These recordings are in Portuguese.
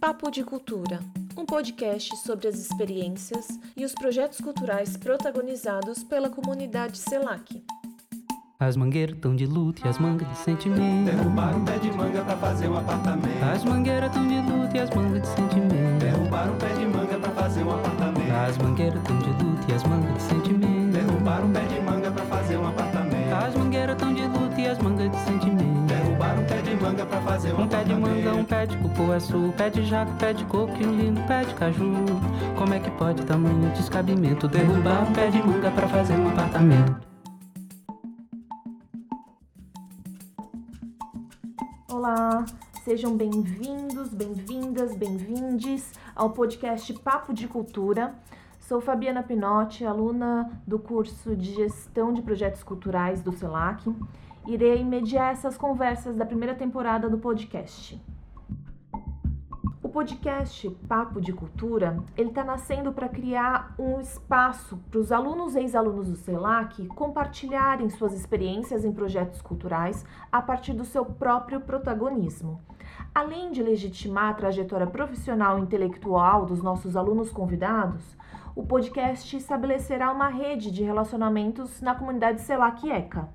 Papo de Cultura, um podcast sobre as experiências e os projetos culturais protagonizados pela comunidade CELAC. As mangueiras tão de luto e as mangas de sentimento. Derrubaram um pé de manga pra fazer um apartamento. As mangueiras tão de luto e as mangas de sentimento. Pra fazer um pé de manga, um pé de cupuaçu, um pé de jaca, pé de coco e um lindo pé de caju. Como é que pode tamanho descabimento? Derrubar um pé de manga pra fazer um apartamento. Olá, sejam bem-vindos, bem-vindas, bem-vindes ao podcast Papo de Cultura. Sou Fabiana Pinotti, aluna do curso de Gestão de Projetos Culturais do CELAC. Irei mediar essas conversas da primeira temporada do podcast. O podcast Papo de Cultura, ele está nascendo para criar um espaço para os alunos e ex-alunos do CELAC compartilharem suas experiências em projetos culturais a partir do seu próprio protagonismo. Além de legitimar a trajetória profissional e intelectual dos nossos alunos convidados, o podcast estabelecerá uma rede de relacionamentos na comunidade CELAC ECA.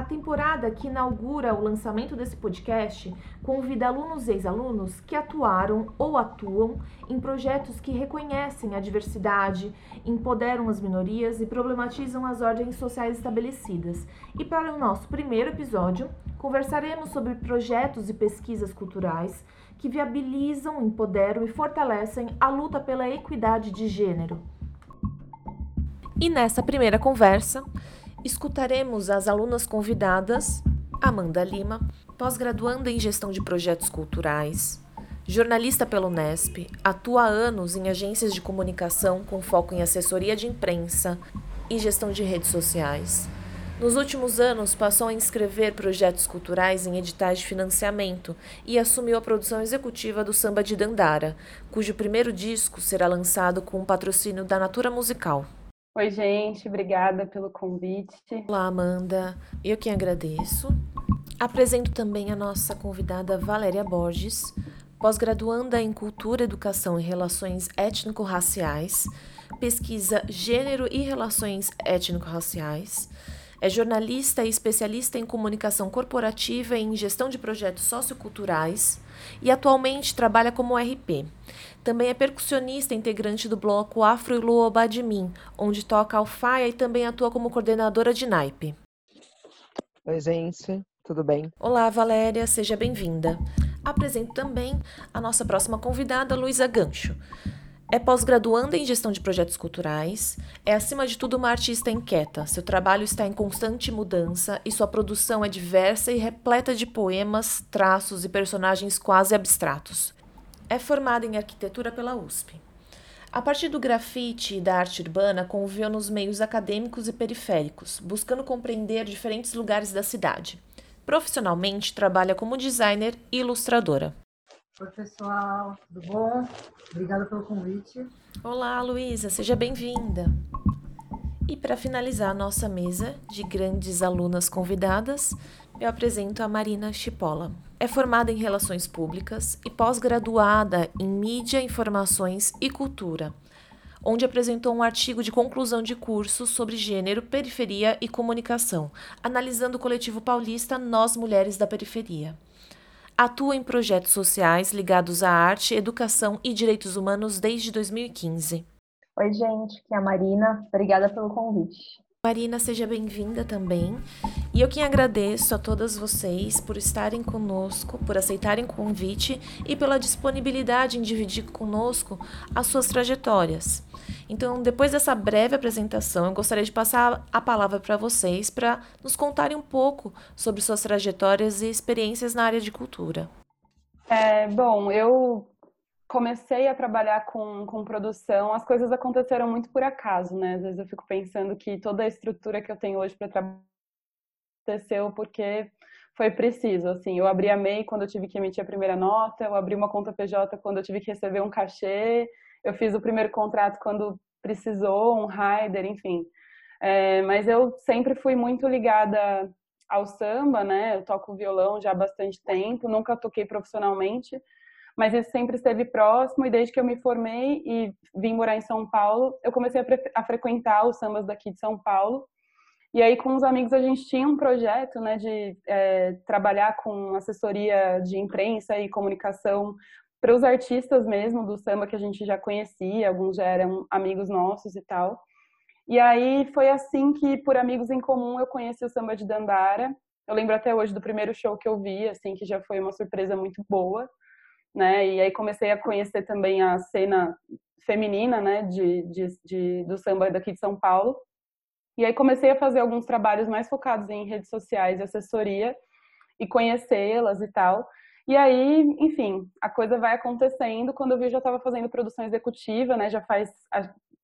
A temporada que inaugura o lançamento desse podcast convida alunos e ex-alunos que atuaram ou atuam em projetos que reconhecem a diversidade, empoderam as minorias e problematizam as ordens sociais estabelecidas. E para o nosso primeiro episódio, conversaremos sobre projetos e pesquisas culturais que viabilizam, empoderam e fortalecem a luta pela equidade de gênero. E nessa primeira conversa, escutaremos as alunas convidadas, Amanda Lima, pós-graduanda em gestão de projetos culturais, jornalista pela Unesp, atua há anos em agências de comunicação com foco em assessoria de imprensa e gestão de redes sociais. Nos últimos anos, passou a inscrever projetos culturais em editais de financiamento e assumiu a produção executiva do Samba de Dandara, cujo primeiro disco será lançado com o patrocínio da Natura Musical. Oi, gente, obrigada pelo convite. Olá, Amanda. Eu quem agradeço. Apresento também a nossa convidada Valéria Borges, pós-graduanda em Cultura, Educação e Relações Étnico-Raciais, pesquisa Gênero e Relações Étnico-Raciais. É jornalista e especialista em comunicação corporativa e em gestão de projetos socioculturais e atualmente trabalha como RP. Também é percussionista integrante do bloco Afro e Luo Badmin, onde toca alfaia e também atua como coordenadora de naipe. Oi, gente, tudo bem? Olá, Valéria, seja bem-vinda. Apresento também a nossa próxima convidada, Luísa Gancho. É pós-graduanda em gestão de projetos culturais, é acima de tudo uma artista inquieta. Seu trabalho está em constante mudança e sua produção é diversa e repleta de poemas, traços e personagens quase abstratos. É formada em arquitetura pela USP. A partir do grafite e da arte urbana, conviveu nos meios acadêmicos e periféricos, buscando compreender diferentes lugares da cidade. Profissionalmente, trabalha como designer e ilustradora. Oi, pessoal, tudo bom? Obrigada pelo convite. Olá, Luísa, seja bem-vinda. E para finalizar a nossa mesa de grandes alunas convidadas, eu apresento a Marina Chipola. É formada em Relações Públicas e pós-graduada em Mídia, Informações e Cultura, onde apresentou um artigo de conclusão de curso sobre gênero, periferia e comunicação, analisando o coletivo paulista Nós Mulheres da Periferia. Atua em projetos sociais ligados à arte, educação e direitos humanos desde 2015. Oi, gente, aqui é a Marina. Obrigada pelo convite. Marina, seja bem-vinda também. E eu quem agradeço a todas vocês por estarem conosco, por aceitarem o convite e pela disponibilidade em dividir conosco as suas trajetórias. Então, depois dessa breve apresentação, eu gostaria de passar a palavra para vocês para nos contarem um pouco sobre suas trajetórias e experiências na área de cultura. É, bom, eu comecei a trabalhar com, com produção, as coisas aconteceram muito por acaso, né? Às vezes eu fico pensando que toda a estrutura que eu tenho hoje para trabalhar aconteceu porque foi preciso, assim. Eu abri a MEI quando eu tive que emitir a primeira nota, eu abri uma conta PJ quando eu tive que receber um cachê, eu fiz o primeiro contrato quando precisou, um rider, enfim. É, mas eu sempre fui muito ligada ao samba, né? Eu toco violão já há bastante tempo, nunca toquei profissionalmente, mas isso sempre esteve próximo e desde que eu me formei e vim morar em São Paulo, eu comecei a, a frequentar os sambas daqui de São Paulo. E aí, com os amigos, a gente tinha um projeto né, de é, trabalhar com assessoria de imprensa e comunicação para os artistas mesmo do samba que a gente já conhecia, alguns já eram amigos nossos e tal. E aí foi assim que, por amigos em comum, eu conheci o samba de Dandara. Eu lembro até hoje do primeiro show que eu vi, assim, que já foi uma surpresa muito boa, né? E aí comecei a conhecer também a cena feminina, né, de, de, de do samba daqui de São Paulo. E aí comecei a fazer alguns trabalhos mais focados em redes sociais e assessoria e conhecê-las e tal. E aí, enfim, a coisa vai acontecendo. Quando eu vi, eu já estava fazendo produção executiva, né? Já faz.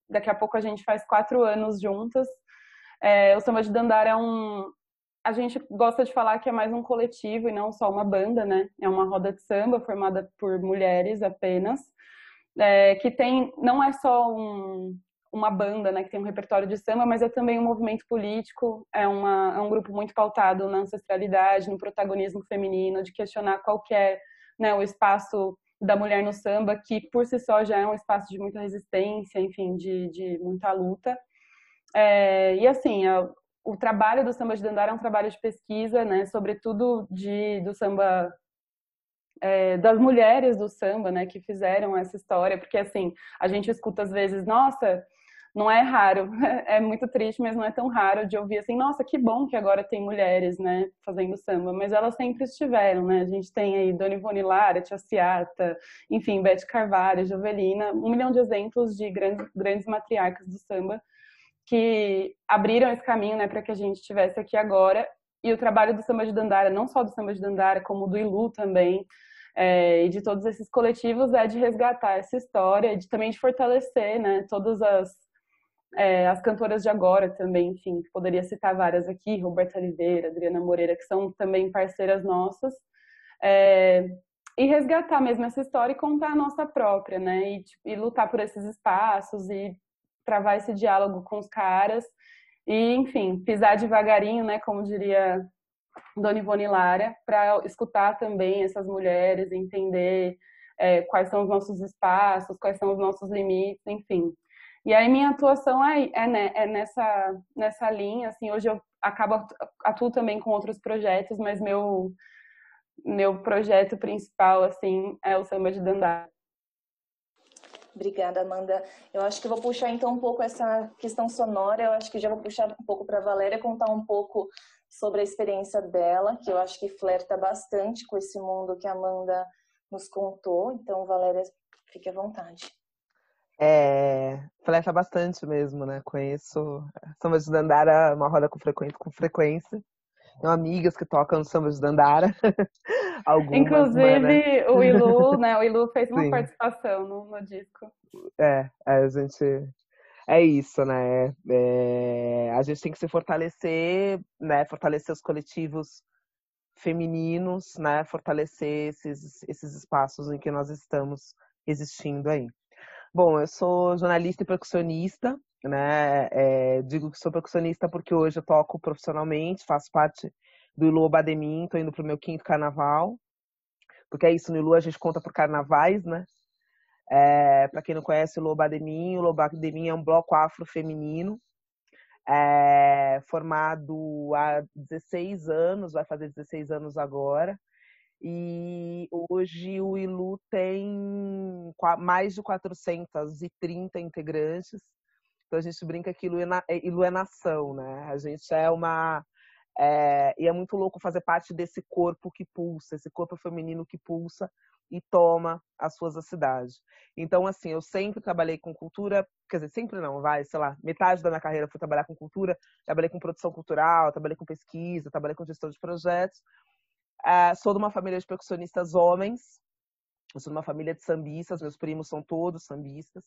Daqui a pouco a gente faz quatro anos juntas. É, o Samba de Dandara é um. A gente gosta de falar que é mais um coletivo e não só uma banda, né? É uma roda de samba formada por mulheres apenas. É, que tem. Não é só um, uma banda, né, que tem um repertório de samba, mas é também um movimento político, é, uma, é um grupo muito pautado na ancestralidade, no protagonismo feminino, de questionar qual é né, o espaço da mulher no samba, que por si só já é um espaço de muita resistência, enfim, de, de muita luta. É, e assim, o trabalho do samba de Dandara é um trabalho de pesquisa, né, sobretudo de, do samba é, das mulheres do samba, né, que fizeram essa história, porque assim, a gente escuta às vezes, nossa, não é raro, é muito triste, mas não é tão raro de ouvir assim, nossa, que bom que agora tem mulheres, né, fazendo samba, mas elas sempre estiveram, né, a gente tem aí Dona Ivone Lara, Tia Ciata, enfim, Beth Carvalho, Jovelina, um milhão de exemplos de grandes, grandes matriarcas do samba que abriram esse caminho, né, para que a gente estivesse aqui agora, e o trabalho do Samba de Dandara, não só do Samba de Dandara, como do Ilu também, é, e de todos esses coletivos, é de resgatar essa história, de também de fortalecer, né, todas as é, as cantoras de agora também, enfim, poderia citar várias aqui, Roberta Oliveira, Adriana Moreira, que são também parceiras nossas, é, e resgatar mesmo essa história e contar a nossa própria, né, e, tipo, e, lutar por esses espaços e travar esse diálogo com os caras e, enfim, pisar devagarinho, né, como diria Dona Ivone Lara, para escutar também essas mulheres, entender é, quais são os nossos espaços, quais são os nossos limites, enfim. E aí minha atuação é, é, é nessa, nessa linha, assim, hoje eu acabo atuo também com outros projetos, mas meu meu projeto principal assim é o samba de dandara. Obrigada, Amanda. Eu acho que vou puxar então um pouco essa questão sonora. Eu acho que já vou puxar um pouco para a Valéria contar um pouco sobre a experiência dela, que eu acho que flerta bastante com esse mundo que a Amanda nos contou. Então, Valéria, fique à vontade. É, flecha bastante mesmo, né? Conheço samba de Dandara, uma roda com frequência. Tenho amigas que tocam samba de Dandara. Algumas, Inclusive, né? o Ilu, né? O Ilu fez uma Sim. participação no, no disco. É, é, a gente. É isso, né? É, a gente tem que se fortalecer, né? Fortalecer os coletivos femininos, né? Fortalecer esses, esses espaços em que nós estamos existindo aí. Bom, eu sou jornalista e percussionista, né? É, digo que sou percussionista porque hoje eu toco profissionalmente, faço parte do Ilu Bademin, estou indo para o meu quinto carnaval. Porque é isso, no Ilu a gente conta por carnavais, né? É, para quem não conhece o Bademin, o Bademin é um bloco afro-feminino, é, formado há 16 anos, vai fazer 16 anos agora. E hoje o ILU tem mais de 430 integrantes. Então a gente brinca que ILU é, é, é né? A gente é uma. É, e é muito louco fazer parte desse corpo que pulsa, esse corpo feminino que pulsa e toma as suas da cidade. Então, assim, eu sempre trabalhei com cultura, quer dizer, sempre não, vai, sei lá, metade da minha carreira fui trabalhar com cultura, trabalhei com produção cultural, trabalhei com pesquisa, trabalhei com gestão de projetos, Uh, sou de uma família de percussionistas homens. Sou de uma família de sambistas, meus primos são todos sambistas.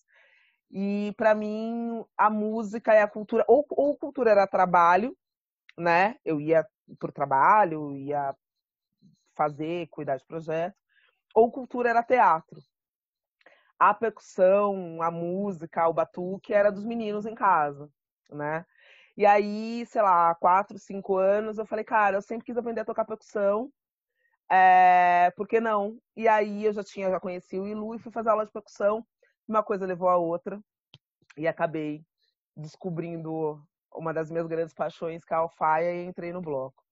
E para mim a música e a cultura, ou, ou cultura era trabalho, né? Eu ia por trabalho, ia fazer, cuidar de projeto, ou cultura era teatro. A percussão, a música, o batuque era dos meninos em casa, né? E aí, sei lá, quatro, cinco anos, eu falei, cara, eu sempre quis aprender a tocar percussão. É, por que não? E aí eu já tinha, já conheci o Ilu e fui fazer aula de percussão. Uma coisa levou a outra e acabei descobrindo uma das minhas grandes paixões, que é a alfaia, e entrei no bloco.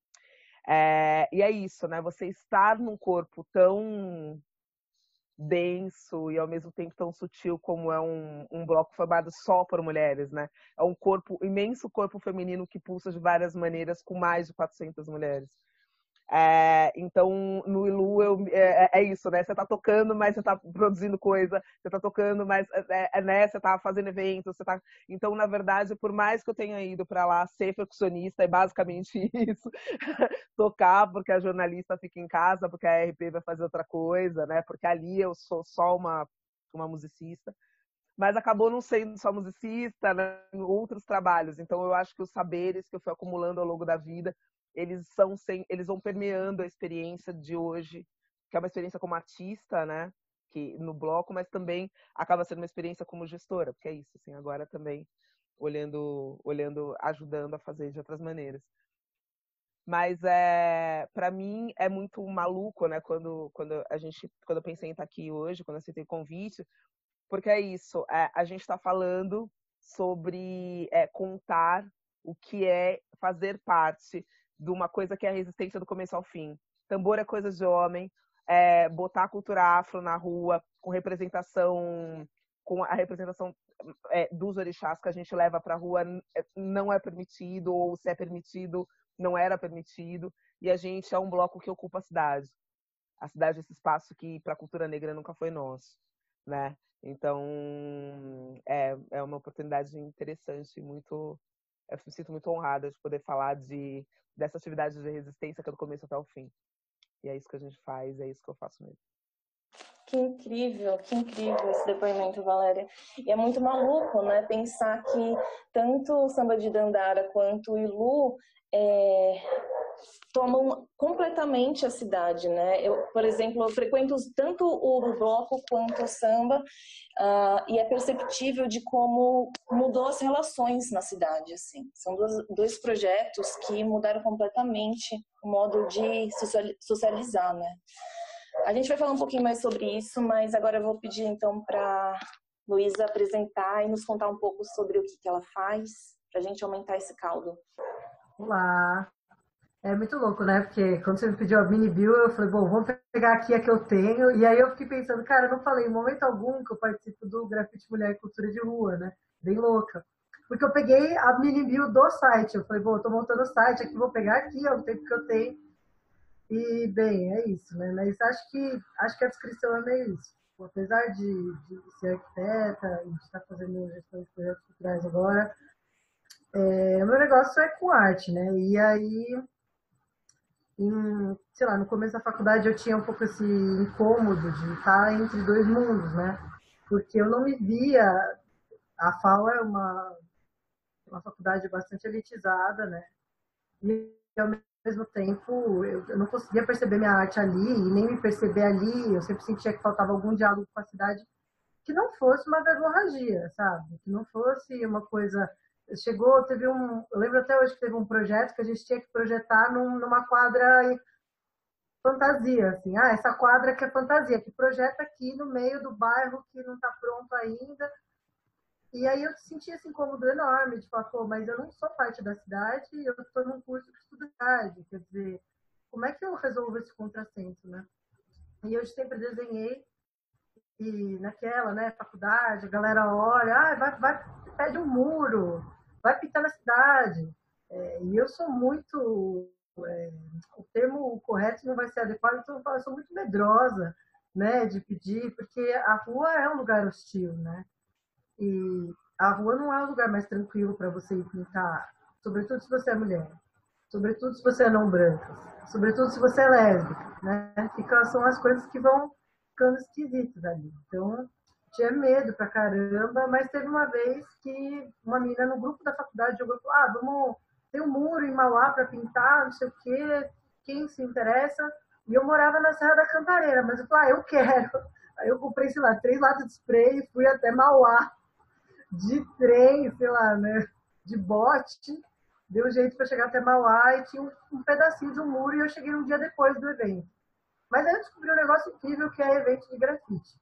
É, e é isso, né? Você estar num corpo tão denso e ao mesmo tempo tão sutil como é um, um bloco formado só por mulheres, né? É um corpo, imenso corpo feminino que pulsa de várias maneiras com mais de 400 mulheres. É, então, no Ilu eu, é, é, isso, né? Você tá tocando, mas você tá produzindo coisa, você tá tocando, mas é, é, né? você tá fazendo eventos, você tá. Então, na verdade, por mais que eu tenha ido para lá ser percussionista, é basicamente isso. Tocar, porque a jornalista fica em casa, porque a RP vai fazer outra coisa, né? Porque ali eu sou só uma, uma musicista. Mas acabou não sendo só musicista, né? em outros trabalhos. Então, eu acho que os saberes que eu fui acumulando ao longo da vida eles são sem, eles vão permeando a experiência de hoje, que é uma experiência como artista, né? Que no bloco, mas também acaba sendo uma experiência como gestora, porque é isso, assim, agora também olhando, olhando, ajudando a fazer de outras maneiras. Mas é, para mim é muito maluco, né? Quando, quando a gente, quando eu pensei em estar aqui hoje, quando aceitei o convite, porque é isso, é, a gente está falando sobre é, contar o que é fazer parte de uma coisa que é a resistência do começo ao fim. Tambor é coisa de homem, é, botar a cultura afro na rua, com representação, com a representação é, dos orixás que a gente leva para a rua é, não é permitido, ou se é permitido, não era permitido. E a gente é um bloco que ocupa a cidade. A cidade é esse espaço que para a cultura negra nunca foi nosso, né? Então, é, é uma oportunidade interessante, muito eu me sinto muito honrada de poder falar de dessa atividade de resistência que é do começo até o fim. E é isso que a gente faz, é isso que eu faço mesmo. Que incrível, que incrível esse depoimento, Valéria. E é muito maluco, né? Pensar que tanto o samba de Dandara quanto o Ilu é, tomam completamente a cidade, né? Eu, por exemplo, eu frequento tanto o bloco quanto o samba uh, e é perceptível de como mudou as relações na cidade, assim. São dois, dois projetos que mudaram completamente o modo de socializar, né? A gente vai falar um pouquinho mais sobre isso, mas agora eu vou pedir então para Luísa apresentar e nos contar um pouco sobre o que, que ela faz, para a gente aumentar esse caldo. Olá, é muito louco, né? Porque quando você me pediu a mini bill, eu falei, bom, vamos pegar aqui a que eu tenho. E aí eu fiquei pensando, cara, eu não falei em momento algum que eu participo do Grafite Mulher e Cultura de Rua, né? Bem louca. Porque eu peguei a mini bill do site. Eu falei, bom, eu tô montando o site aqui, vou pegar aqui, é o tempo que eu tenho. E, bem, é isso, né? Mas acho que, acho que a descrição é meio isso. Apesar de, de ser arquiteta, a gente está fazendo gestão de projetos culturais agora, é, meu negócio é com arte, né? E aí em, sei lá, no começo da faculdade eu tinha um pouco esse incômodo de estar entre dois mundos, né? Porque eu não me via. A FAO é uma, uma faculdade bastante elitizada, né? E ao mesmo tempo eu, não conseguia perceber minha arte ali e nem me perceber ali. Eu sempre sentia que faltava algum diálogo com a cidade que não fosse uma verborragia, sabe? Que não fosse uma coisa chegou, teve um, eu lembro até hoje que teve um projeto que a gente tinha que projetar num, numa quadra fantasia, assim, ah, essa quadra que é fantasia, que projeta aqui no meio do bairro que não está pronto ainda. E aí eu senti esse incômodo enorme, de falar, pô, mas eu não sou parte da cidade, eu estou num curso de estudante, quer dizer, como é que eu resolvo esse contrassenso, né? E eu sempre desenhei e naquela, né, faculdade, a galera olha, ah, vai, vai, pede um muro, vai pintar na cidade. É, e eu sou muito. É, o termo correto não vai ser adequado, então eu sou muito medrosa né, de pedir, porque a rua é um lugar hostil, né? E a rua não é um lugar mais tranquilo para você ir pintar, sobretudo se você é mulher, sobretudo se você é não branca, sobretudo se você é lésbica, né? Fica, são as coisas que vão ficando esquisitas ali. Então, tinha medo pra caramba, mas teve uma vez que uma menina no grupo da faculdade jogou, ah, vamos, tem um muro em Mauá para pintar, não sei o quê, quem se interessa? E eu morava na Serra da Cantareira, mas eu falei, ah, eu quero. Aí eu comprei, sei lá, três latas de spray e fui até Mauá, de trem, sei lá, né, de bote, deu jeito para chegar até Mauá e tinha um, um, pedacinho de um muro e eu cheguei um dia depois do evento. Mas aí eu descobri um negócio incrível que é evento de grafite.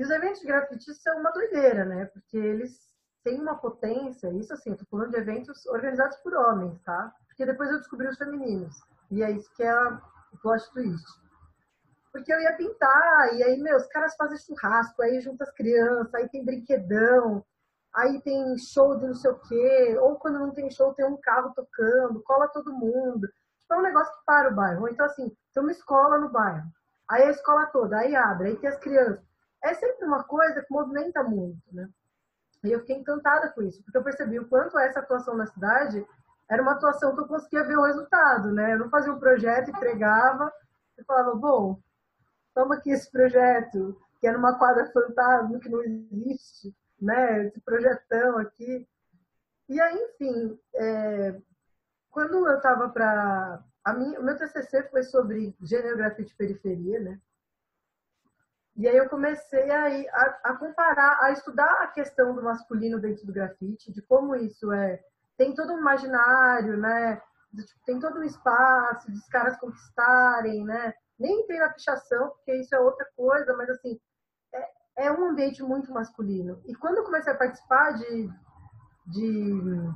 E os eventos de grafite são uma doideira, né? Porque eles têm uma potência, isso assim, tô falando de eventos organizados por homens, tá? Porque depois eu descobri os femininos. E é isso que é o plot twist. Porque eu ia pintar, e aí, meu, os caras fazem churrasco, aí juntam as crianças, aí tem brinquedão, aí tem show de não sei o quê, ou quando não tem show tem um carro tocando, cola todo mundo. Tipo, é um negócio que para o bairro. Então, assim, tem uma escola no bairro, aí a escola toda, aí abre, aí tem as crianças. É sempre uma coisa que movimenta muito, né? E eu fiquei encantada com isso, porque eu percebi o quanto essa atuação na cidade era uma atuação que eu conseguia ver o resultado, né? Eu não fazia um projeto, entregava e falava, bom, toma aqui esse projeto, que é numa quadra fantasma que não existe, né? Esse projetão aqui. E aí, enfim, é, quando eu estava para. O meu TCC foi sobre gênero, grafite e periferia, né? E aí eu comecei a, a, a, comparar, a estudar a questão do masculino dentro do grafite, de como isso é. Tem todo um imaginário, né? Tipo, tem todo um espaço de os caras conquistarem, né? Nem tem na pichação, porque isso é outra coisa, mas assim, é um ambiente muito masculino. E quando eu comecei a participar de, de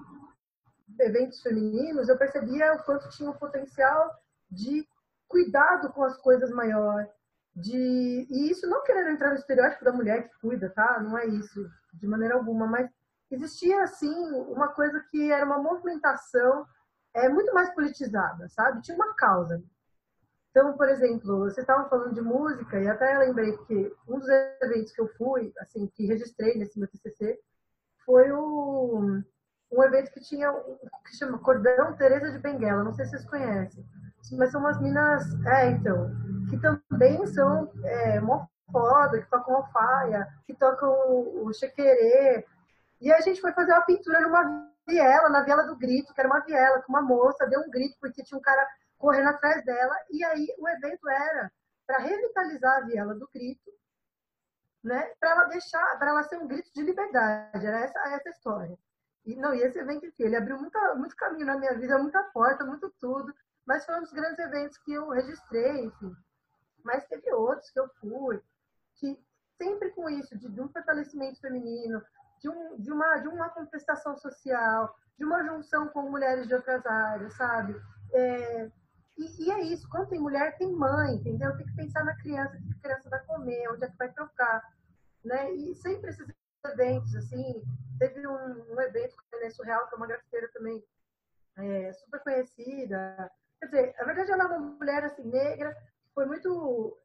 eventos femininos, eu percebia o quanto tinha o potencial de cuidado com as coisas maior. De, e isso não querendo entrar no estereótipo da mulher que cuida, tá? Não é isso, de maneira alguma, mas existia, assim, uma coisa que era uma movimentação é, muito mais politizada, sabe? Tinha uma causa. Então, por exemplo, vocês estavam falando de música e até lembrei que um dos eventos que eu fui, assim, que registrei nesse meu TCC, foi o, um evento que tinha, que chama Cordão Teresa de Benguela, não sei se vocês conhecem, mas são umas minas, é, então, que também são é, que tocam alfaia, que tocam o, o chequerê, e a gente foi fazer uma pintura numa viela, na viela do grito, que era uma viela, com uma moça, deu um grito porque tinha um cara correndo atrás dela. E aí o evento era para revitalizar a Viela do Grito, né? Para ela deixar, para ela ser um grito de liberdade. Era essa, essa história. E não, e esse evento aqui, ele abriu muita, muito caminho na minha vida, muita porta, muito tudo. Mas foi um dos grandes eventos que eu registrei, enfim. Mas teve outros que eu fui, que sempre com isso, de, de um fortalecimento feminino, de, um, de, uma, de uma contestação social, de uma junção com mulheres de outras áreas, sabe? É, e, e, é isso, quando tem mulher, tem mãe, entendeu? Tem que pensar na criança, o que a criança vai comer, onde é que vai trocar, né? E sempre esses eventos, assim, teve um, um evento a Inês Surreal, que é uma grafiteira também é, super conhecida. Quer dizer, na verdade ela é uma mulher, assim, negra, foi muito...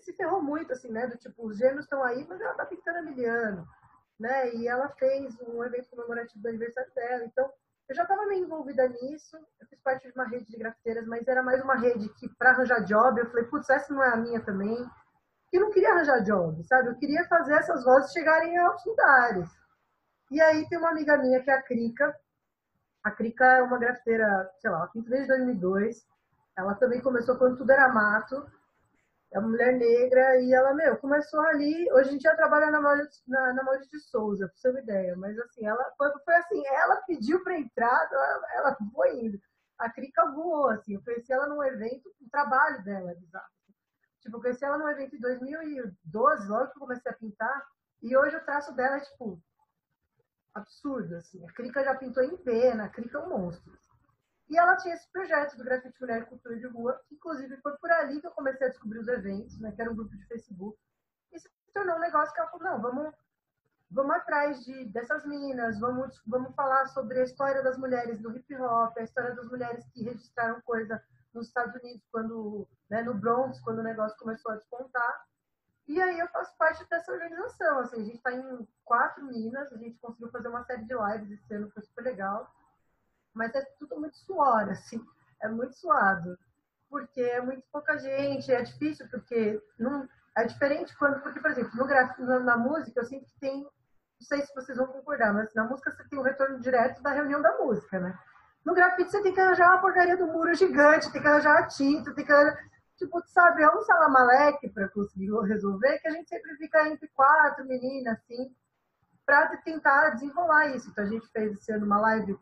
se ferrou muito, assim, né? Do tipo, os gêneros estão aí, mas ela tá pintando a miliano, né? E ela fez um evento comemorativo do aniversário dela, então eu já estava meio envolvida nisso, eu fiz parte de uma rede de grafiteiras, mas era mais uma rede que, para arranjar job, eu falei, putz, essa não é a minha também. Eu não queria arranjar job, sabe? Eu queria fazer essas vozes chegarem aos lugares. E aí tem uma amiga minha que é a Krika. A Krika é uma grafiteira, sei lá, pinta desde 2002. Ela também começou quando tudo era mato é uma mulher negra e ela, meu, começou ali. Hoje a gente já trabalha na Maurício, na, na de Souza, pra você ter uma ideia. Mas assim, ela foi, foi assim, ela pediu para entrar, ela, ela foi indo. A Crica voou, assim. Eu conheci ela num evento, o trabalho dela bizarro. Tipo, eu conheci ela num evento em 2012, logo que eu comecei a pintar. E hoje o traço dela é, tipo, absurdo, assim. A Crica já pintou em pena, a Crica é um monstro. E ela tinha esse projeto do Grafite Mulher e Cultura de Rua, que inclusive foi por ali que eu comecei a descobrir os eventos, né, que era um grupo de Facebook. E se tornou um negócio que ela falou, não, vamos, vamos atrás de, dessas meninas, vamos, vamos falar sobre a história das mulheres no hip hop, a história das mulheres que registraram coisa nos Estados Unidos, quando, né, no Bronx, quando o negócio começou a despontar. E aí eu faço parte dessa organização. Assim, a gente está em quatro minas, a gente conseguiu fazer uma série de lives esse ano, foi super legal mas é tudo muito suor, assim, é muito suado, porque é muito pouca gente, é difícil, porque não, é diferente quando, porque, por exemplo, no gráfico, na, na música, eu que tem, não sei se vocês vão concordar, mas na música você tem o retorno direto da reunião da música, né? No grafite você tem que arranjar uma porcaria do muro gigante, tem que arranjar a tinta, tem que arranjar, tipo, sabe, é um salamaleque para conseguir resolver, que a gente sempre fica entre quatro meninas, assim, para tentar desenrolar isso. Então a gente fez esse ano uma live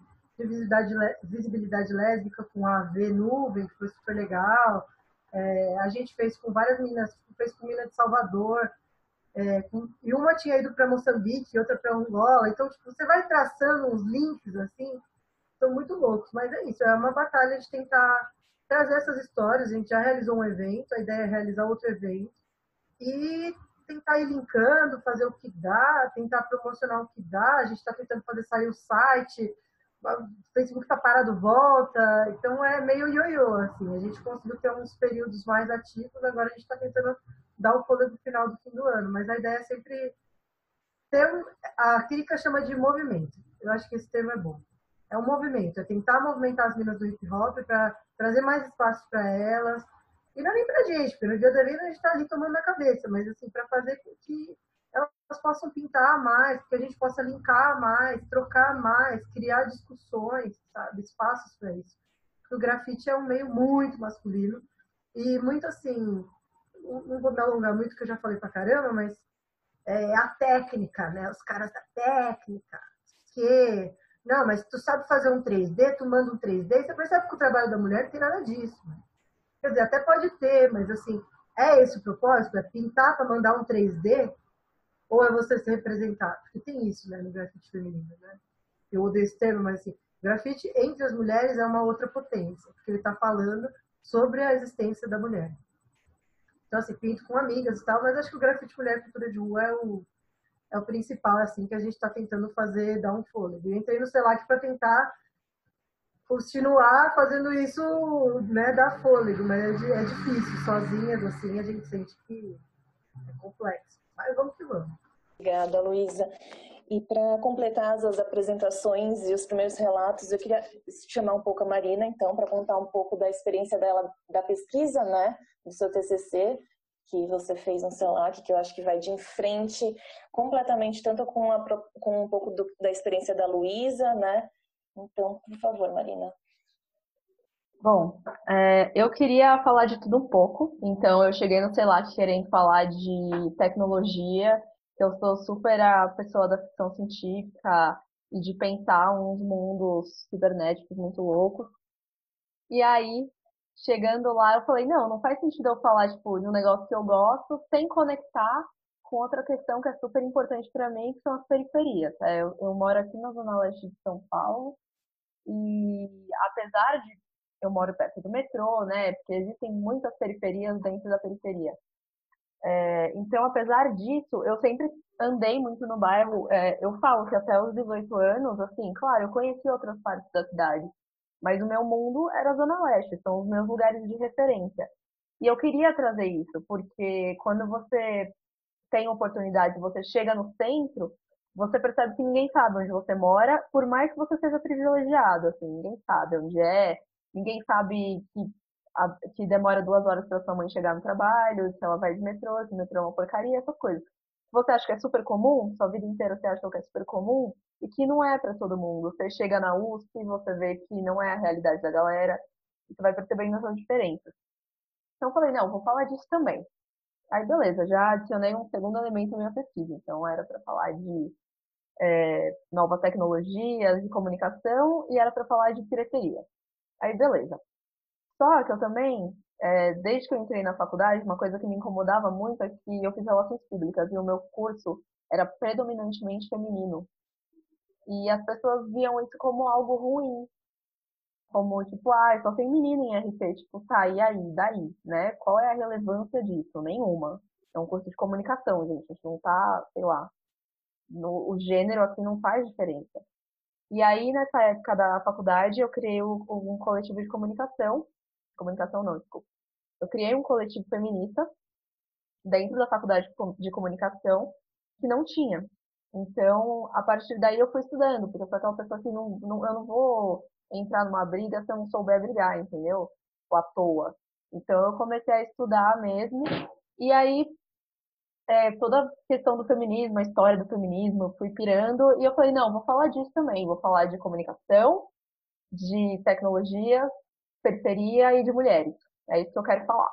visibilidade, visibilidade lésbica com a V Nuvem, que foi super legal. É, a gente fez com várias meninas, fez com mina de Salvador, é, com, e uma tinha ido para Moçambique, outra para Angola. Então, tipo, você vai traçando uns links assim, são muito loucos. Mas é isso, é uma batalha de tentar trazer essas histórias. A gente já realizou um evento, a ideia é realizar outro evento e tentar ir linkando, fazer o que dá, tentar promocionar o que dá. A gente está tentando fazer sair o site, o Facebook está parado, volta. Então é meio ioiô, assim. A gente conseguiu ter uns períodos mais ativos, agora a gente está tentando dar o fôlego final do fim do ano. Mas a ideia é sempre ter um, a crítica chama de movimento. Eu acho que esse termo é bom. É um movimento, é tentar movimentar as minas do hip hop para trazer mais espaço para elas, e não é nem pra gente, porque no dia da vida a gente tá ali tomando na cabeça, mas assim, para fazer com que elas possam pintar mais, que a gente possa linkar mais, trocar mais, criar discussões, sabe, espaços para isso. Porque o grafite é um meio muito masculino e muito assim, não vou me alongar muito, que eu já falei pra caramba, mas é a técnica, né? Os caras da técnica, que não, mas tu sabe fazer um 3D, tu manda um 3D, você percebe que o trabalho da mulher não tem nada disso. Né? Quer dizer, até pode ter, mas assim, é esse o propósito? É pintar para mandar um 3D? Ou é você se representar? Porque tem isso, né, no grafite feminino, né? Eu odeio esse termo, mas assim, grafite entre as mulheres é uma outra potência, porque ele está falando sobre a existência da mulher. Então, assim, pinto com amigas e tal, mas acho que o grafite mulher cultura de rua é o, é o principal, assim, que a gente está tentando fazer, dar um fôlego. Eu entrei no CELAC para tentar continuar fazendo isso, né, dar fôlego, mas é, é difícil, sozinhas, assim, a gente sente que é complexo. Mas vamos que vamos. Obrigada, Luísa. E para completar as apresentações e os primeiros relatos, eu queria chamar um pouco a Marina, então, para contar um pouco da experiência dela, da pesquisa, né, do seu TCC, que você fez no CELAC, que eu acho que vai de frente completamente, tanto com, a, com um pouco do, da experiência da Luísa, né, então, por favor, Marina. Bom, é, eu queria falar de tudo um pouco, então eu cheguei no CELAC querendo falar de tecnologia, eu sou super a pessoa da ficção científica e de pensar uns mundos cibernéticos muito loucos. E aí, chegando lá, eu falei, não, não faz sentido eu falar, tipo, de um negócio que eu gosto sem conectar com outra questão que é super importante para mim, que são as periferias. É, eu, eu moro aqui na Zona Leste de São Paulo, e apesar de eu moro perto do metrô, né? Porque existem muitas periferias dentro da periferia. É, então, apesar disso, eu sempre andei muito no bairro. É, eu falo que até os 18 anos, assim, claro, eu conheci outras partes da cidade, mas o meu mundo era a Zona Leste, são os meus lugares de referência. E eu queria trazer isso, porque quando você tem oportunidade, você chega no centro, você percebe que ninguém sabe onde você mora, por mais que você seja privilegiado, assim, ninguém sabe onde é, ninguém sabe que, a, que demora duas horas para sua mãe chegar no trabalho, se ela vai de metrô, se o metrô é uma porcaria, essas coisas. Você acha que é super comum, sua vida inteira você acha que é super comum, e que não é para todo mundo. Você chega na USP, você vê que não é a realidade da galera, e você vai percebendo essas diferenças. Então eu falei, não, vou falar disso também. Aí beleza, já adicionei um segundo elemento na minha pesquisa. Então era para falar de é, novas tecnologias de comunicação e era para falar de pirateria. Aí, beleza. Só que eu também, é, desde que eu entrei na faculdade, uma coisa que me incomodava muito é que eu fiz relações públicas e o meu curso era predominantemente feminino. E as pessoas viam isso como algo ruim. Como, tipo, ah, só tem menino em RP. Tipo, tá, e aí? Daí? Né? Qual é a relevância disso? Nenhuma. É um curso de comunicação, gente. A gente não tá, sei lá, no, o gênero assim não faz diferença. E aí, nessa época da faculdade, eu criei um, coletivo de comunicação. Comunicação não, desculpa. Eu criei um coletivo feminista dentro da faculdade de comunicação que não tinha. Então, a partir daí eu fui estudando, porque eu sou aquela pessoa que não, não, eu não vou entrar numa briga se eu não souber brigar, entendeu? Ou à toa. Então, eu comecei a estudar mesmo. E aí, é, toda a questão do feminismo, a história do feminismo, eu fui pirando e eu falei, não, vou falar disso também, vou falar de comunicação, de tecnologia, periferia e de mulheres. É isso que eu quero falar.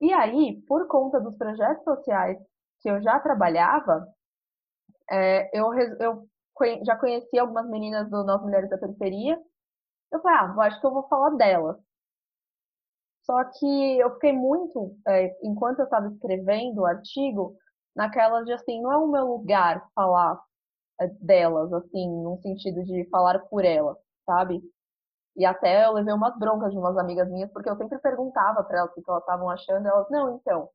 E aí, por conta dos projetos sociais que eu já trabalhava, é, eu, eu já conheci algumas meninas do Nós Mulheres da Periferia. Eu falei, ah, acho que eu vou falar delas. Só que eu fiquei muito, é, enquanto eu estava escrevendo o artigo, naquela de assim, não é o meu lugar falar é, delas, assim, no sentido de falar por elas, sabe? E até eu levei umas broncas de umas amigas minhas, porque eu sempre perguntava para elas o que elas estavam achando, elas, não, então,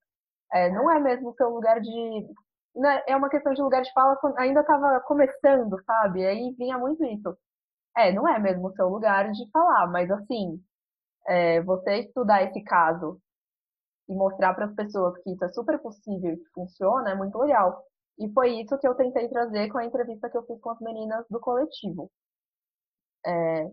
é, não é mesmo o seu lugar de. Né, é uma questão de lugar de fala, ainda estava começando, sabe? Aí vinha muito isso. É, não é mesmo o seu lugar de falar, mas assim, é, você estudar esse caso e mostrar para as pessoas que isso é super possível e que funciona é muito legal. E foi isso que eu tentei trazer com a entrevista que eu fiz com as meninas do coletivo. É,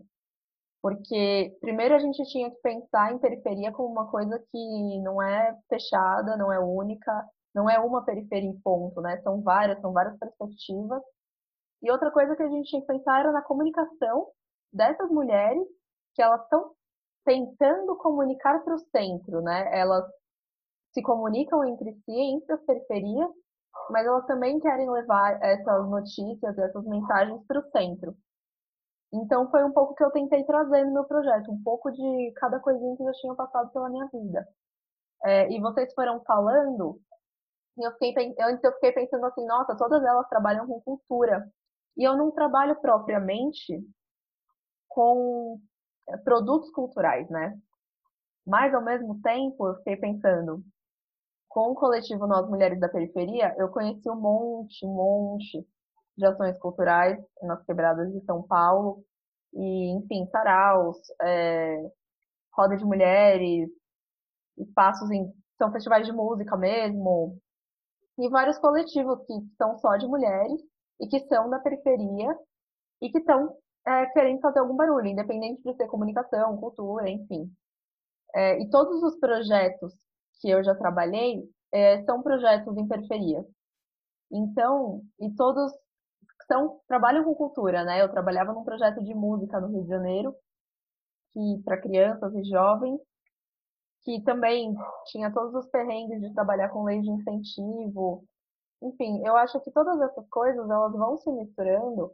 porque primeiro a gente tinha que pensar em periferia como uma coisa que não é fechada, não é única, não é uma periferia em ponto, né? São várias, são várias perspectivas. E outra coisa que a gente tinha que pensar era na comunicação dessas mulheres, que elas estão tentando comunicar para o centro, né? Elas se comunicam entre si, entre as periferias, mas elas também querem levar essas notícias, essas mensagens para o centro. Então foi um pouco que eu tentei trazer no meu projeto, um pouco de cada coisinha que já tinha passado pela minha vida. É, e vocês foram falando, e eu fiquei, antes eu fiquei pensando assim, nossa, todas elas trabalham com cultura. E eu não trabalho propriamente com produtos culturais, né? Mas ao mesmo tempo, eu fiquei pensando, com o coletivo Nós Mulheres da Periferia, eu conheci um monte, um monte de ações culturais nas quebradas de São Paulo. E, enfim, saraus, é, roda de mulheres, espaços em. São festivais de música mesmo. E vários coletivos que são só de mulheres e que são da periferia e que estão é, querendo fazer algum barulho, independente de ser comunicação, cultura, enfim. É, e todos os projetos que eu já trabalhei é, são projetos em periferia. Então, e todos são, trabalham com cultura, né? Eu trabalhava num projeto de música no Rio de Janeiro, que para crianças e jovens, que também tinha todos os perrengues de trabalhar com lei de incentivo. Enfim, eu acho que todas essas coisas elas vão se misturando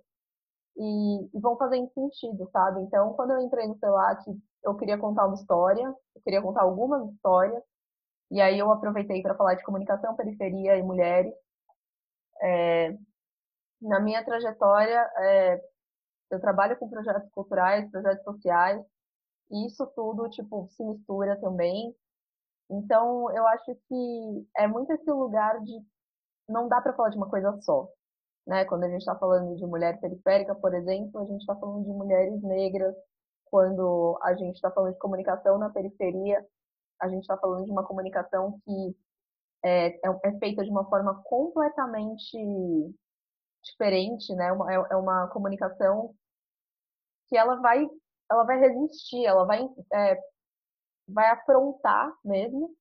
e, e vão fazendo sentido, sabe? Então, quando eu entrei no CELAC, eu queria contar uma história, eu queria contar algumas histórias, e aí eu aproveitei para falar de comunicação, periferia e mulheres. É, na minha trajetória, é, eu trabalho com projetos culturais, projetos sociais, e isso tudo, tipo, se mistura também. Então, eu acho que é muito esse lugar de não dá para falar de uma coisa só. Né? Quando a gente está falando de mulher periférica, por exemplo, a gente está falando de mulheres negras. Quando a gente está falando de comunicação na periferia, a gente está falando de uma comunicação que é, é, é feita de uma forma completamente diferente, né? Uma, é, é uma comunicação que ela vai, ela vai resistir, ela vai, é, vai afrontar mesmo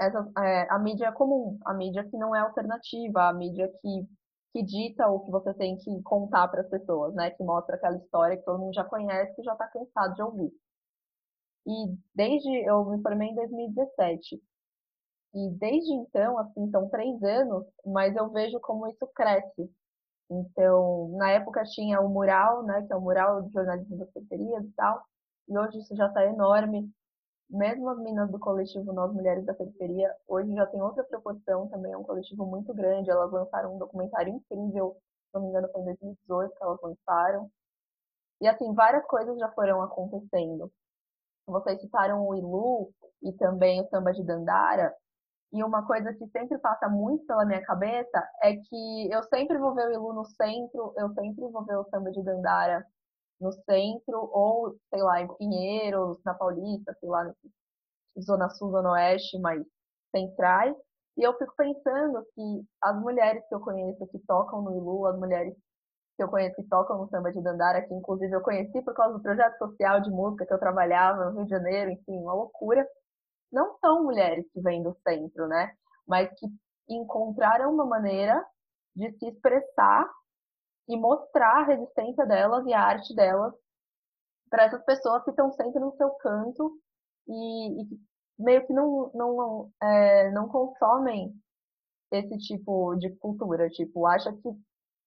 essa, é, a mídia comum, a mídia que não é alternativa, a mídia que, que dita o que você tem que contar para as pessoas, né? Que mostra aquela história que todo mundo já conhece e já está cansado de ouvir. E desde eu me formei em 2017. E desde então, assim, são três anos, mas eu vejo como isso cresce. Então, na época tinha o mural, né, que é o mural de jornalismo das periferias e tal, e hoje isso já está enorme. Mesmo as meninas do coletivo Nós Mulheres da Periferia, hoje já tem outra proporção, também é um coletivo muito grande. Elas lançaram um documentário incrível, se não me engano foi em 2018 que elas lançaram. E assim, várias coisas já foram acontecendo. Vocês citaram o Ilu e também o samba de Dandara. E uma coisa que sempre passa muito pela minha cabeça é que eu sempre vou ver o Ilu no centro, eu sempre vou ver o samba de Dandara no centro, ou, sei lá, em Pinheiros, na Paulista, sei lá, Zona Sul, Zona Oeste, mais centrais. E eu fico pensando que as mulheres que eu conheço que tocam no Ilu, as mulheres que eu conheço que tocam no samba de Dandara, que inclusive eu conheci por causa do projeto social de música que eu trabalhava no Rio de Janeiro, enfim, uma loucura. Não são mulheres que vêm do centro, né? Mas que encontraram uma maneira de se expressar e mostrar a resistência delas e a arte delas para essas pessoas que estão sempre no seu canto e, e meio que não, não, é, não consomem esse tipo de cultura, tipo, acha que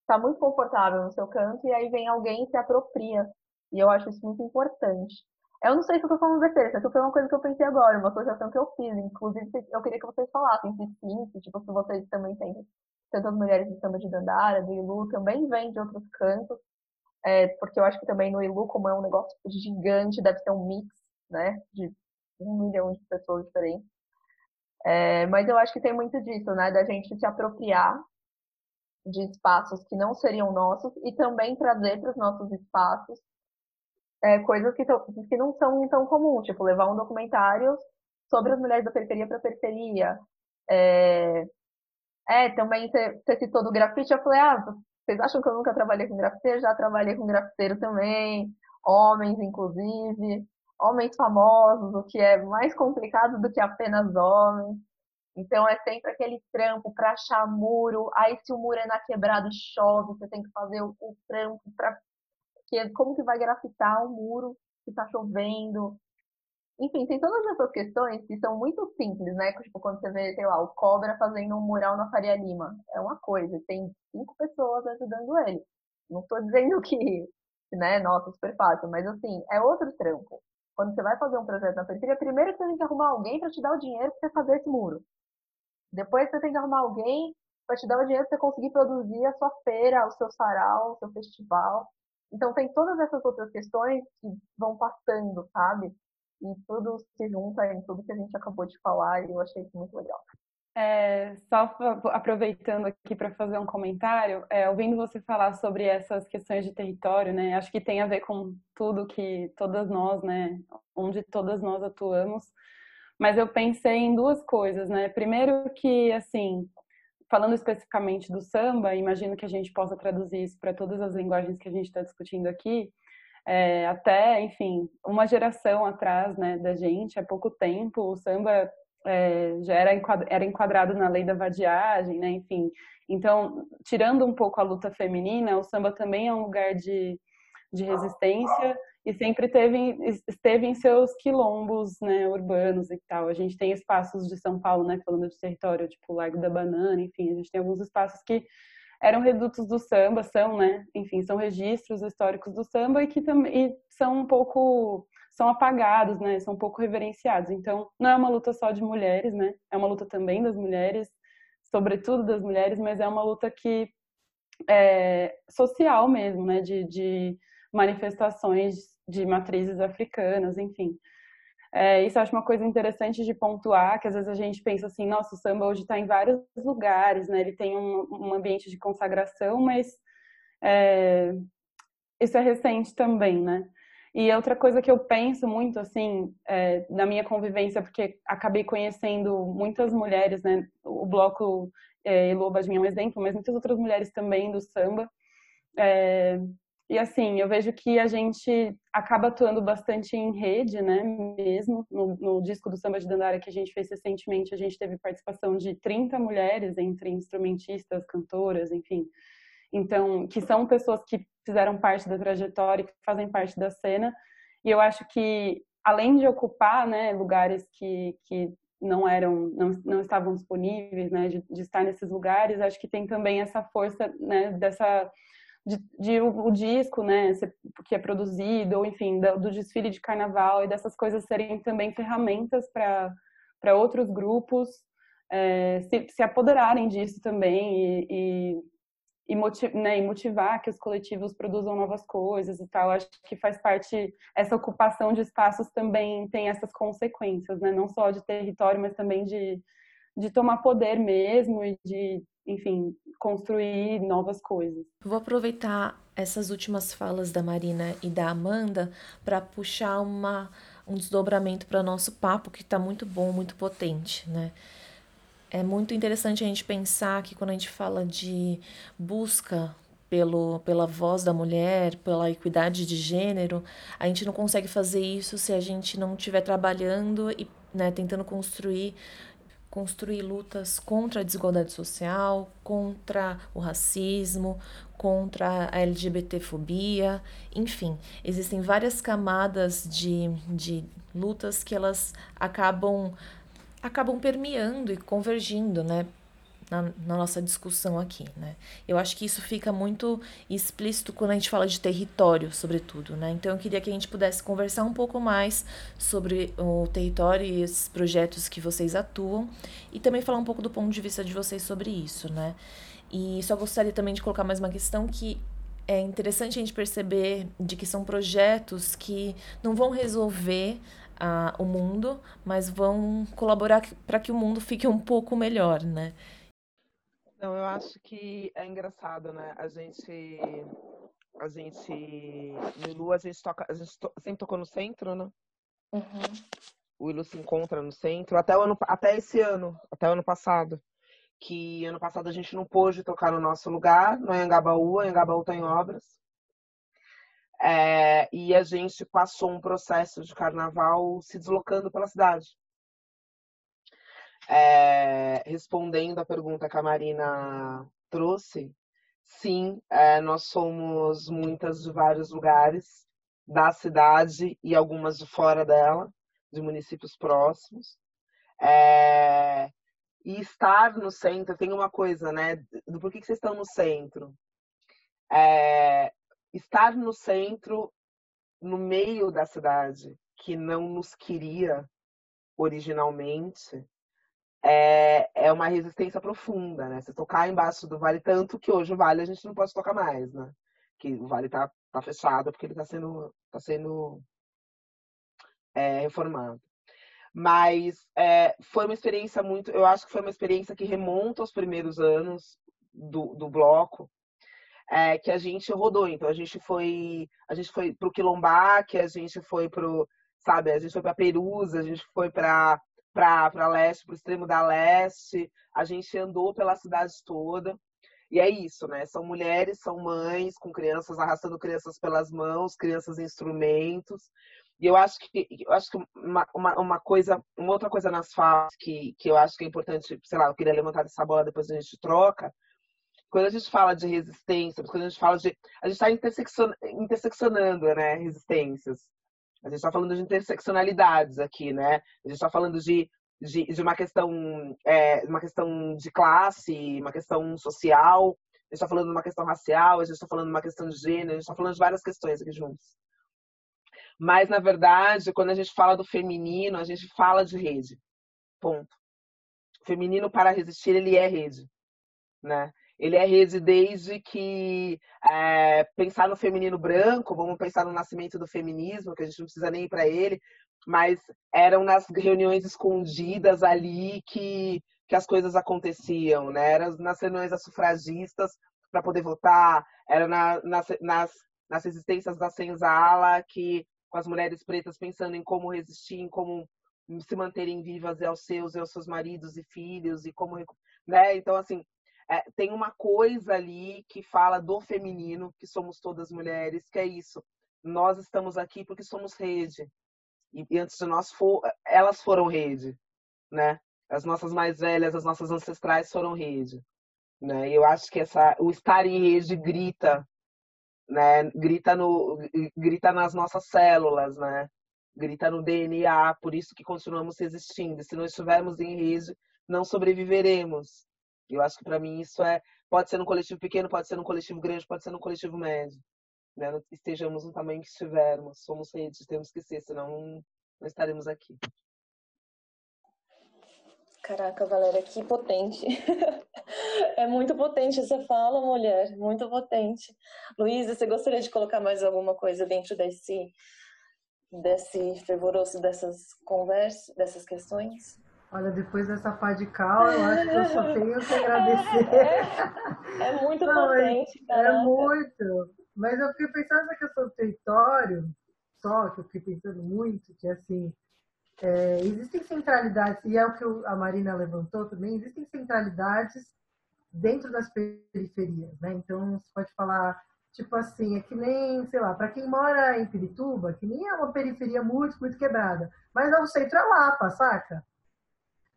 está muito confortável no seu canto e aí vem alguém e se apropria. E eu acho isso muito importante. Eu não sei se eu tô falando besteira, isso foi uma coisa que eu pensei agora, uma associação que eu fiz. Inclusive, eu queria que vocês falassem se sim, se, tipo, se vocês também têm tantas mulheres de samba de Dandara, do Ilu, também vêm de outros cantos. É, porque eu acho que também no Ilu, como é um negócio gigante, deve ser um mix, né, de um milhão de pessoas diferentes. É, mas eu acho que tem muito disso, né, da gente se apropriar de espaços que não seriam nossos e também trazer para os nossos espaços é, coisas que, que não são tão comuns, tipo levar um documentário sobre as mulheres da periferia para a periferia. É, é, também você citou do grafite, eu falei, ah, vocês acham que eu nunca trabalhei com grafiteiro? Já trabalhei com grafiteiro também, homens inclusive, homens famosos, o que é mais complicado do que apenas homens. Então é sempre aquele trampo para achar muro. Aí se o muro é na quebrada chove, você tem que fazer o, trampo para que como que vai grafitar o muro que está chovendo. Enfim, tem todas essas questões que são muito simples, né? Tipo, quando você vê, sei lá, o Cobra fazendo um mural na Faria Lima. É uma coisa, tem cinco pessoas ajudando ele. Não estou dizendo que, né, nossa, super fácil, mas assim, é outro trampo. Quando você vai fazer um projeto na periferia, primeiro você tem que arrumar alguém para te dar o dinheiro para você fazer esse muro. Depois você tem que arrumar alguém para te dar o dinheiro para você conseguir produzir a sua feira, o seu sarau, o seu festival. Então tem todas essas outras questões que vão passando, sabe? E tudo se junta em tudo que a gente acabou de falar e eu achei isso muito legal. É, só aproveitando aqui para fazer um comentário, é, ouvindo você falar sobre essas questões de território, né? Acho que tem a ver com tudo que todas nós, né? Onde todas nós atuamos. Mas eu pensei em duas coisas, né? Primeiro que, assim, falando especificamente do samba, imagino que a gente possa traduzir isso para todas as linguagens que a gente está discutindo aqui. É, até, enfim, uma geração atrás, né, da gente, há pouco tempo, o samba é, já era, enquadrado, era enquadrado na lei da vadiagem, né? Enfim, então, tirando um pouco a luta feminina, o samba também é um lugar de, de resistência e sempre teve, esteve em seus quilombos né, urbanos e tal. A gente tem espaços de São Paulo, né, falando de território, tipo Largo da Banana, enfim, a gente tem alguns espaços que eram redutos do samba, são, né, enfim, são registros históricos do samba e que também são um pouco são apagados, né? São um pouco reverenciados. Então, não é uma luta só de mulheres, né? É uma luta também das mulheres, sobretudo das mulheres, mas é uma luta que é social mesmo, né? De, de manifestações de matrizes africanas, enfim. É, isso eu acho uma coisa interessante de pontuar, que às vezes a gente pensa assim, nossa, o samba hoje está em vários lugares, né? Ele tem um, um ambiente de consagração, mas é, isso é recente também, né? E outra coisa que eu penso muito, assim, é, na minha convivência, porque acabei conhecendo muitas mulheres, né? O bloco é, é um exemplo, mas muitas outras mulheres também do samba. É, e assim, eu vejo que a gente acaba atuando bastante em rede, né? Mesmo no, no, disco do Samba de Dandara que a gente fez recentemente, a gente teve participação de 30 mulheres, entre instrumentistas, cantoras, enfim. Então, que são pessoas que fizeram parte da trajetória, que fazem parte da cena. E eu acho que, além de ocupar né, lugares que, que não eram, não, não estavam disponíveis, né, de, de estar nesses lugares, acho que tem também essa força né, dessa de, de o, o, disco, né, que é produzido, ou enfim, do, do, desfile de carnaval e dessas coisas serem também ferramentas para outros grupos é, se, se apoderarem disso também e, e e, motiv né, e motivar que os coletivos produzam novas coisas e tal. Acho que faz parte, essa ocupação de espaços também tem essas consequências, né? não só de território, mas também de, de tomar poder mesmo e de, enfim, construir novas coisas. Vou aproveitar essas últimas falas da Marina e da Amanda para puxar uma, um desdobramento para nosso papo que está muito bom, muito potente, né? É muito interessante a gente pensar que quando a gente fala de busca pelo, pela voz da mulher, pela equidade de gênero, a gente não consegue fazer isso se a gente não estiver trabalhando e né, tentando construir construir lutas contra a desigualdade social, contra o racismo, contra a LGBTfobia, enfim, existem várias camadas de, de lutas que elas acabam acabam permeando e convergindo, né? Na, na, nossa discussão aqui, né? Eu acho que isso fica muito explícito quando a gente fala de território, sobretudo, né? Então eu queria que a gente pudesse conversar um pouco mais sobre o território e esses projetos que vocês atuam e também falar um pouco do ponto de vista de vocês sobre isso, né? E só gostaria também de colocar mais uma questão que é interessante a gente perceber de que são projetos que não vão resolver uh, o mundo, mas vão colaborar para que o mundo fique um pouco melhor, né? Não, eu acho que é engraçado, né? A gente, a gente, no Ilu a gente toca, a gente to, sempre tocou no centro, né? Uhum. O Ilu se encontra no centro até o ano, até esse ano, até o ano passado que ano passado a gente não pôde tocar no nosso lugar, no Anhangabaú, Anhangabaú está em obras. É, e a gente passou um processo de carnaval se deslocando pela cidade. É, respondendo a pergunta que a Marina trouxe, sim, é, nós somos muitas de vários lugares da cidade e algumas de fora dela, de municípios próximos. É, e estar no centro tem uma coisa, né? Do que vocês estão no centro. É, estar no centro, no meio da cidade, que não nos queria originalmente, é, é uma resistência profunda, né? Você tocar embaixo do vale, tanto que hoje o vale a gente não pode tocar mais, né? Que o vale tá, tá fechado porque ele tá sendo, tá sendo é, reformado. Mas é, foi uma experiência muito. Eu acho que foi uma experiência que remonta aos primeiros anos do, do bloco, é, que a gente rodou. Então a gente foi. A gente foi pro Quilombaque, a gente foi pro. Sabe, a gente foi para Perusa, a gente foi para para leste, para o extremo da leste, a gente andou pela cidade toda. E é isso, né? São mulheres, são mães com crianças arrastando crianças pelas mãos, crianças instrumentos. E eu acho que eu acho que uma, uma, uma, coisa, uma outra coisa nas falas que, que eu acho que é importante, sei lá, eu queria levantar essa bola depois a gente troca. Quando a gente fala de resistência, quando a gente fala de. A gente está interseccion, interseccionando né, resistências. A gente está falando de interseccionalidades aqui, né? A gente está falando de, de, de, uma questão é, uma questão de classe, uma questão social, a gente está falando de uma questão racial, a gente está falando de uma questão de gênero, a gente está falando de várias questões aqui juntos. Mas, na verdade, quando a gente fala do feminino, a gente fala de rede. Ponto. O feminino, para resistir, ele é rede. Né? Ele é rede desde que é, pensar no feminino branco, vamos pensar no nascimento do feminismo, que a gente não precisa nem ir para ele, mas eram nas reuniões escondidas ali que, que as coisas aconteciam, né? Eram nas reuniões das sufragistas para poder votar, era na, nas, nas, nas resistências da senzala que com as mulheres pretas pensando em como resistir, em como se manterem vivas aos seus e aos seus maridos e filhos e como, né? Então assim, é, tem uma coisa ali que fala do feminino, que somos todas mulheres, que é isso. Nós estamos aqui porque somos rede. E, e antes de nós for, elas foram rede, né? As nossas mais velhas, as nossas ancestrais foram rede, né? E eu acho que essa o estar em rede grita né? Grita no grita nas nossas células, né? Grita no DNA, por isso que continuamos existindo. Se não estivermos em rede, não sobreviveremos. Eu acho que para mim isso é pode ser num coletivo pequeno, pode ser num coletivo grande, pode ser num coletivo médio. Né? Estejamos no tamanho que estivermos, somos redes, temos que ser, senão não, não estaremos aqui. Caraca, Valéria, que potente. é muito potente essa fala, mulher, muito potente. Luísa, você gostaria de colocar mais alguma coisa dentro desse, desse fervoroso dessas conversas, dessas questões? Olha, depois dessa pá de cal, eu acho que eu só tenho que agradecer. É, é muito Não, potente, é caraca. É muito. Mas eu fiquei pensando nessa questão do território, só que eu fiquei pensando muito, que assim, é, existem centralidades, e é o que a Marina levantou também, existem centralidades dentro das periferias, né? Então, você pode falar, tipo assim, é que nem, sei lá, para quem mora em Pirituba, que nem é uma periferia muito, muito quebrada, mas o centro é Lapa, saca?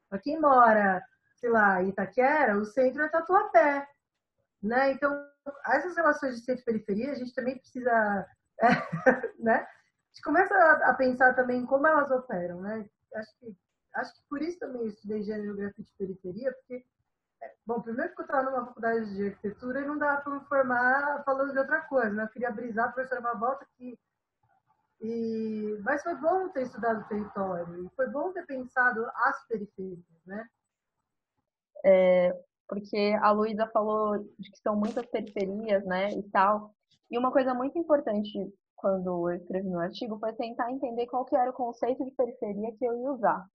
Para quem mora, sei lá, em Itaquera, o centro é Tatuapé, né? Então, essas relações de centro-periferia, a gente também precisa, é, né? gente começa a, pensar também como elas operam, né? Acho que, acho que por isso também eu estudei gênero, grafite e periferia, porque Bom, primeiro que eu estava numa faculdade de arquitetura e não dava para me formar falando de outra coisa, né? Eu queria brisar, a professora uma volta aqui. E... Mas foi bom ter estudado o território, foi bom ter pensado as periferias, né? É, porque a Luísa falou de que são muitas periferias, né, e tal. E uma coisa muito importante quando eu escrevi no artigo foi tentar entender qual que era o conceito de periferia que eu ia usar.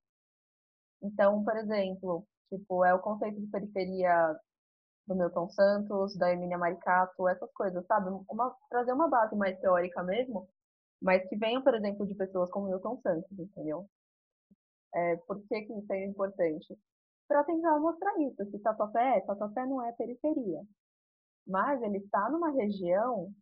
Então, por exemplo, tipo, é o conceito de periferia do Milton Santos, da Emília Maricato, essas coisas, sabe? Uma, trazer uma base mais teórica mesmo, mas que venham, por exemplo, de pessoas como Milton Santos, entendeu? É, por que, que isso é importante? Para tentar mostrar isso, que Tatuapé é, Tatuapé não é periferia. Mas ele está numa região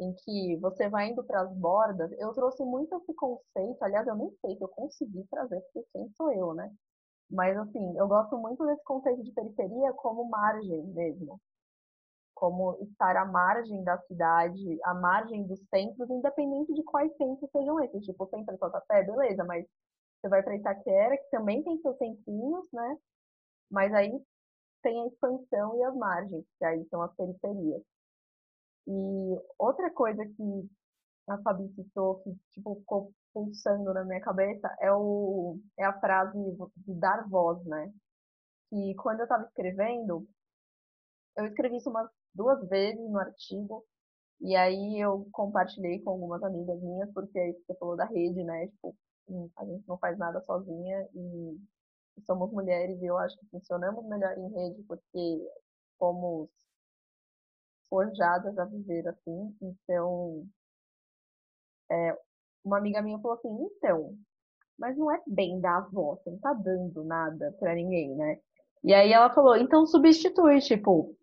em que você vai indo para as bordas. Eu trouxe muito esse conceito, aliás, eu nem sei se eu consegui trazer, porque quem sou eu, né? Mas, assim, eu gosto muito desse conceito de periferia como margem mesmo. Como estar à margem da cidade, à margem dos centros, independente de quais centros sejam esses. Tipo, o centro de Tatuapé, beleza, mas você vai para Itaquera, que também tem seus centrinhos, né? Mas aí tem a expansão e as margens, que aí são as periferias. E outra coisa que a Fabi citou, que tipo, ficou pulsando na minha cabeça, é, o, é a frase de dar voz, né? Que quando eu estava escrevendo, eu escrevi isso umas duas vezes no artigo, e aí eu compartilhei com algumas amigas minhas, porque é isso que você falou da rede, né? Tipo, hum, a gente não faz nada sozinha e somos mulheres e eu acho que funcionamos melhor em rede porque fomos forjadas a viver assim. Então, é, uma amiga minha falou assim, então, mas não é bem dar a voz, você não tá dando nada pra ninguém, né? E aí ela falou, então substitui, tipo,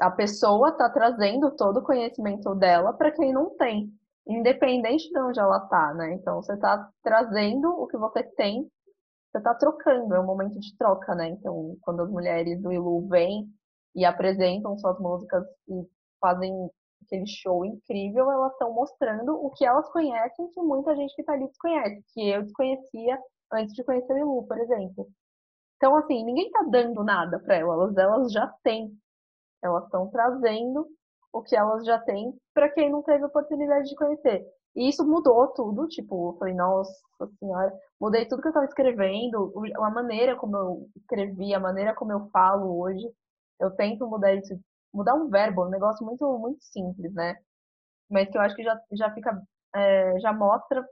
a pessoa tá trazendo todo o conhecimento dela para quem não tem, independente de onde ela tá, né? Então você tá trazendo o que você tem, você tá trocando, é um momento de troca, né? Então, quando as mulheres do Ilu vêm e apresentam suas músicas e fazem aquele show incrível, elas estão mostrando o que elas conhecem que muita gente que está ali desconhece, que eu desconhecia antes de conhecer o Ilu, por exemplo. Então, assim, ninguém está dando nada para elas, elas já têm. Elas estão trazendo o que elas já têm para quem não teve oportunidade de conhecer. E isso mudou tudo, tipo, eu falei, nossa senhora, mudei tudo que eu estava escrevendo, a maneira como eu escrevi, a maneira como eu falo hoje. Eu tento mudar isso mudar um verbo, um negócio muito, muito simples, né? Mas que eu acho que já, já fica, é, já mostra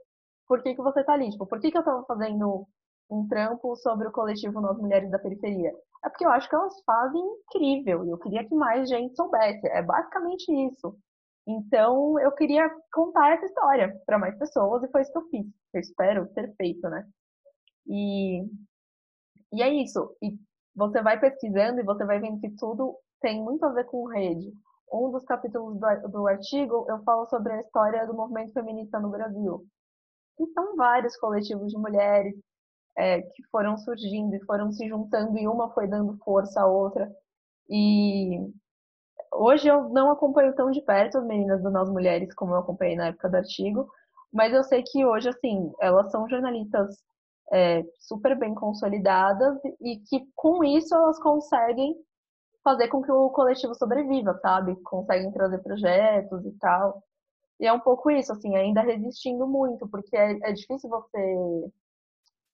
por que, que você tá ali. Tipo, por que, que eu tava fazendo um trampo sobre o coletivo Nós Mulheres da Periferia? É porque eu acho que elas fazem incrível e eu queria que mais gente soubesse. É basicamente isso. Então, eu queria contar essa história para mais pessoas e foi isso que eu fiz. Eu espero ter feito, né? E, e é isso. E você vai pesquisando e você vai vendo que tudo tem muito a ver com rede. Um dos capítulos do, do artigo eu falo sobre a história do movimento feminista no Brasil. E são vários coletivos de mulheres é, que foram surgindo e foram se juntando e uma foi dando força à outra. E hoje eu não acompanho tão de perto as meninas do Nós Mulheres como eu acompanhei na época do artigo, mas eu sei que hoje, assim, elas são jornalistas é, super bem consolidadas e que com isso elas conseguem fazer com que o coletivo sobreviva, sabe? Conseguem trazer projetos e tal. E é um pouco isso, assim, ainda resistindo muito, porque é, é difícil você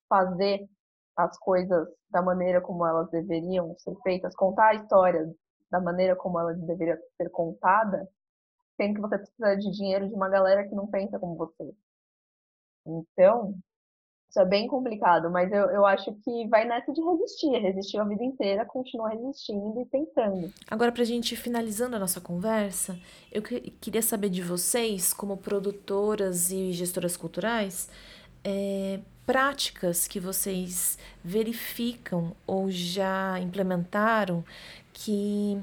fazer as coisas da maneira como elas deveriam ser feitas, contar a história da maneira como ela deveria ser contada, sendo que você precisa de dinheiro de uma galera que não pensa como você. Então, isso é bem complicado, mas eu, eu acho que vai nessa de resistir. Resistiu a vida inteira, continua resistindo e tentando. Agora, para a gente finalizando a nossa conversa, eu que, queria saber de vocês, como produtoras e gestoras culturais, é, práticas que vocês verificam ou já implementaram que,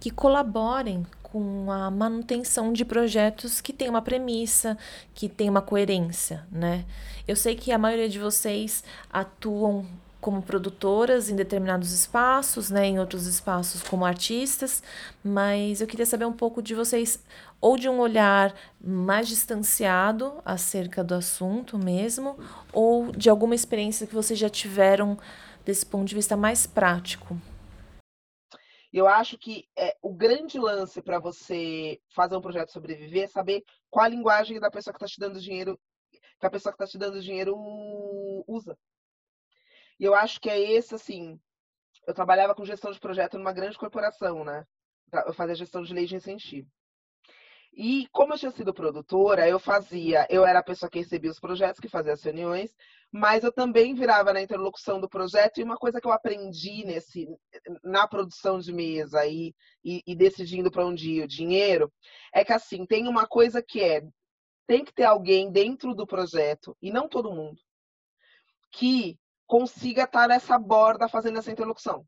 que colaborem com a manutenção de projetos que tem uma premissa, que tem uma coerência, né? Eu sei que a maioria de vocês atuam como produtoras em determinados espaços, né, em outros espaços como artistas, mas eu queria saber um pouco de vocês, ou de um olhar mais distanciado acerca do assunto mesmo, ou de alguma experiência que vocês já tiveram desse ponto de vista mais prático? Eu acho que é, o grande lance para você fazer um projeto sobreviver é saber qual a linguagem da pessoa que está te dando dinheiro, que a pessoa que está te dando dinheiro usa. E eu acho que é esse, assim. Eu trabalhava com gestão de projeto numa grande corporação, né? Eu fazia gestão de lei de incentivo. E como eu tinha sido produtora, eu fazia, eu era a pessoa que recebia os projetos, que fazia as reuniões, mas eu também virava na interlocução do projeto. E uma coisa que eu aprendi nesse, na produção de mesa e, e, e decidindo para onde ir o dinheiro, é que assim, tem uma coisa que é, tem que ter alguém dentro do projeto, e não todo mundo, que consiga estar nessa borda fazendo essa interlocução.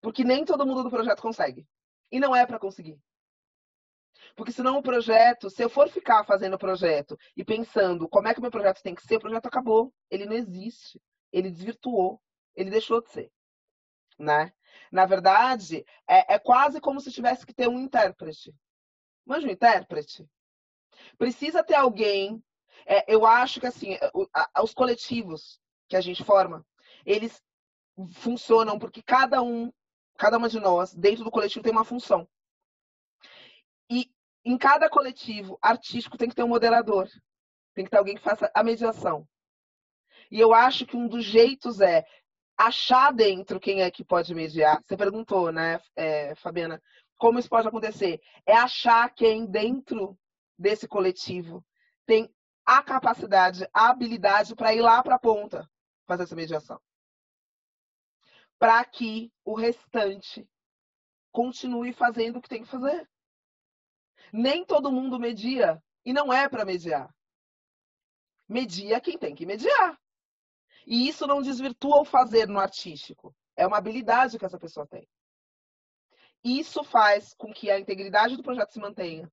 Porque nem todo mundo do projeto consegue. E não é para conseguir. Porque senão o projeto, se eu for ficar fazendo o projeto e pensando como é que o meu projeto tem que ser, o projeto acabou. Ele não existe. Ele desvirtuou. Ele deixou de ser. Né? Na verdade, é, é quase como se tivesse que ter um intérprete. Mas um intérprete? Precisa ter alguém. É, eu acho que assim, os coletivos que a gente forma, eles funcionam porque cada um, cada uma de nós, dentro do coletivo, tem uma função. Em cada coletivo artístico tem que ter um moderador. Tem que ter alguém que faça a mediação. E eu acho que um dos jeitos é achar dentro quem é que pode mediar. Você perguntou, né, é, Fabiana, como isso pode acontecer? É achar quem dentro desse coletivo tem a capacidade, a habilidade para ir lá para a ponta fazer essa mediação. Para que o restante continue fazendo o que tem que fazer. Nem todo mundo media. E não é para mediar. Media quem tem que mediar. E isso não desvirtua o fazer no artístico. É uma habilidade que essa pessoa tem. Isso faz com que a integridade do projeto se mantenha.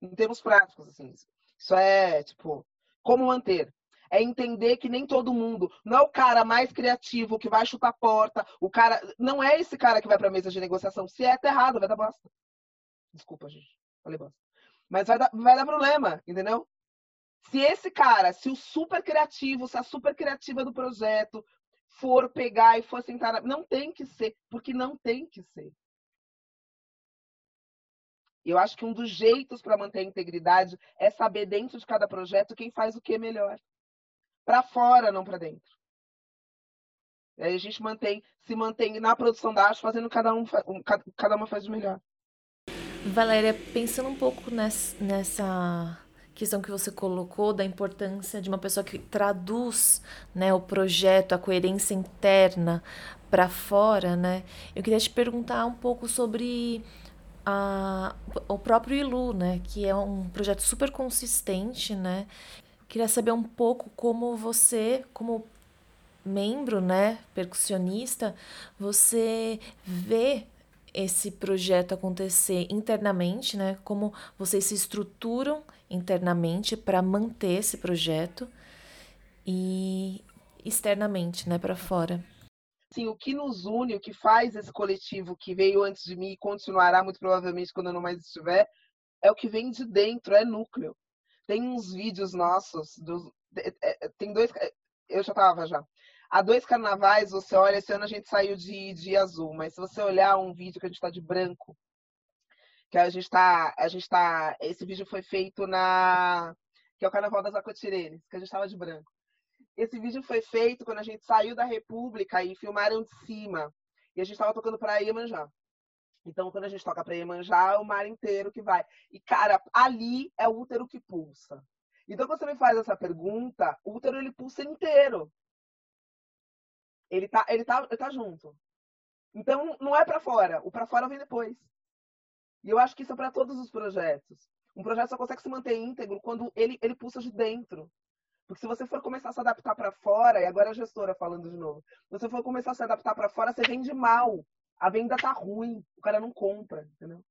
Em termos práticos, assim. Isso é, tipo, como manter? É entender que nem todo mundo, não é o cara mais criativo que vai chutar a porta, o cara, não é esse cara que vai para a mesa de negociação. Se é, tá errado, vai dar bosta. Desculpa, gente. Mas vai dar, vai dar problema, entendeu? Se esse cara, se o super criativo, se a super criativa do projeto for pegar e for sentar. Não tem que ser, porque não tem que ser. Eu acho que um dos jeitos para manter a integridade é saber dentro de cada projeto quem faz o que melhor. Para fora, não para dentro. E aí a gente mantém, se mantém na produção da arte, fazendo cada um, cada uma faz o melhor. Valéria, pensando um pouco nessa, nessa questão que você colocou da importância de uma pessoa que traduz né, o projeto, a coerência interna para fora, né? Eu queria te perguntar um pouco sobre a, o próprio Ilu, né? Que é um projeto super consistente, né? Queria saber um pouco como você, como membro, né, percussionista, você vê esse projeto acontecer internamente, né? Como vocês se estruturam internamente para manter esse projeto e externamente, né, para fora. Sim, o que nos une, o que faz esse coletivo que veio antes de mim e continuará muito provavelmente quando eu não mais estiver, é o que vem de dentro, é núcleo. Tem uns vídeos nossos, dos, é, é, tem dois, eu já tava já. Há dois carnavais, você olha, esse ano a gente saiu de, de azul, mas se você olhar um vídeo que a gente está de branco, que a gente está, a gente tá, esse vídeo foi feito na, que é o Carnaval das Acotirenes, que a gente estava de branco. Esse vídeo foi feito quando a gente saiu da República e filmaram de cima, e a gente estava tocando para Iemanjá. Então, quando a gente toca para Iemanjá, é o mar inteiro que vai. E, cara, ali é o útero que pulsa. Então, quando você me faz essa pergunta, o útero ele pulsa inteiro. Ele tá, ele tá, ele tá junto. Então não é para fora, o para fora vem depois. E eu acho que isso é para todos os projetos. Um projeto só consegue se manter íntegro quando ele, ele pulsa de dentro. Porque se você for começar a se adaptar para fora, e agora a gestora falando de novo, se você for começar a se adaptar para fora, você vende mal. A venda tá ruim, o cara não compra, entendeu?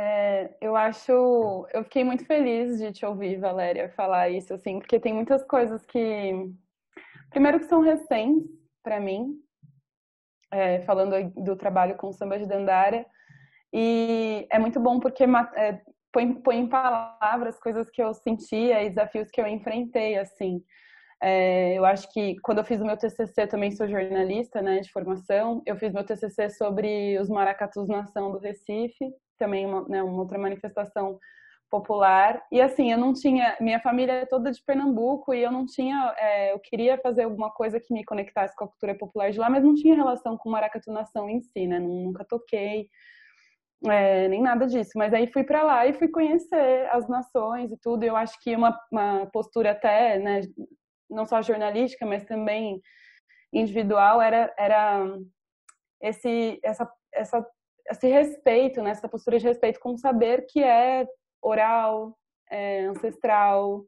É, eu acho. Eu fiquei muito feliz de te ouvir, Valéria, falar isso, assim, porque tem muitas coisas que. Primeiro, que são recentes para mim, é, falando do trabalho com samba de Dandara, e é muito bom porque é, põe, põe em palavras coisas que eu sentia e desafios que eu enfrentei, assim. É, eu acho que quando eu fiz o meu TCC, também sou jornalista, né, de formação. Eu fiz meu TCC sobre os maracatus nação do Recife, também uma, né, uma outra manifestação popular. E assim, eu não tinha, minha família é toda de Pernambuco e eu não tinha, é, eu queria fazer alguma coisa que me conectasse com a cultura popular de lá, mas não tinha relação com maracatu nação em si, né? Nunca toquei. É, nem nada disso, mas aí fui para lá e fui conhecer as nações e tudo. Eu acho que uma, uma postura até, né, não só jornalística, mas também individual, era, era esse, essa, essa, esse respeito, né? essa postura de respeito com o saber que é oral, é ancestral,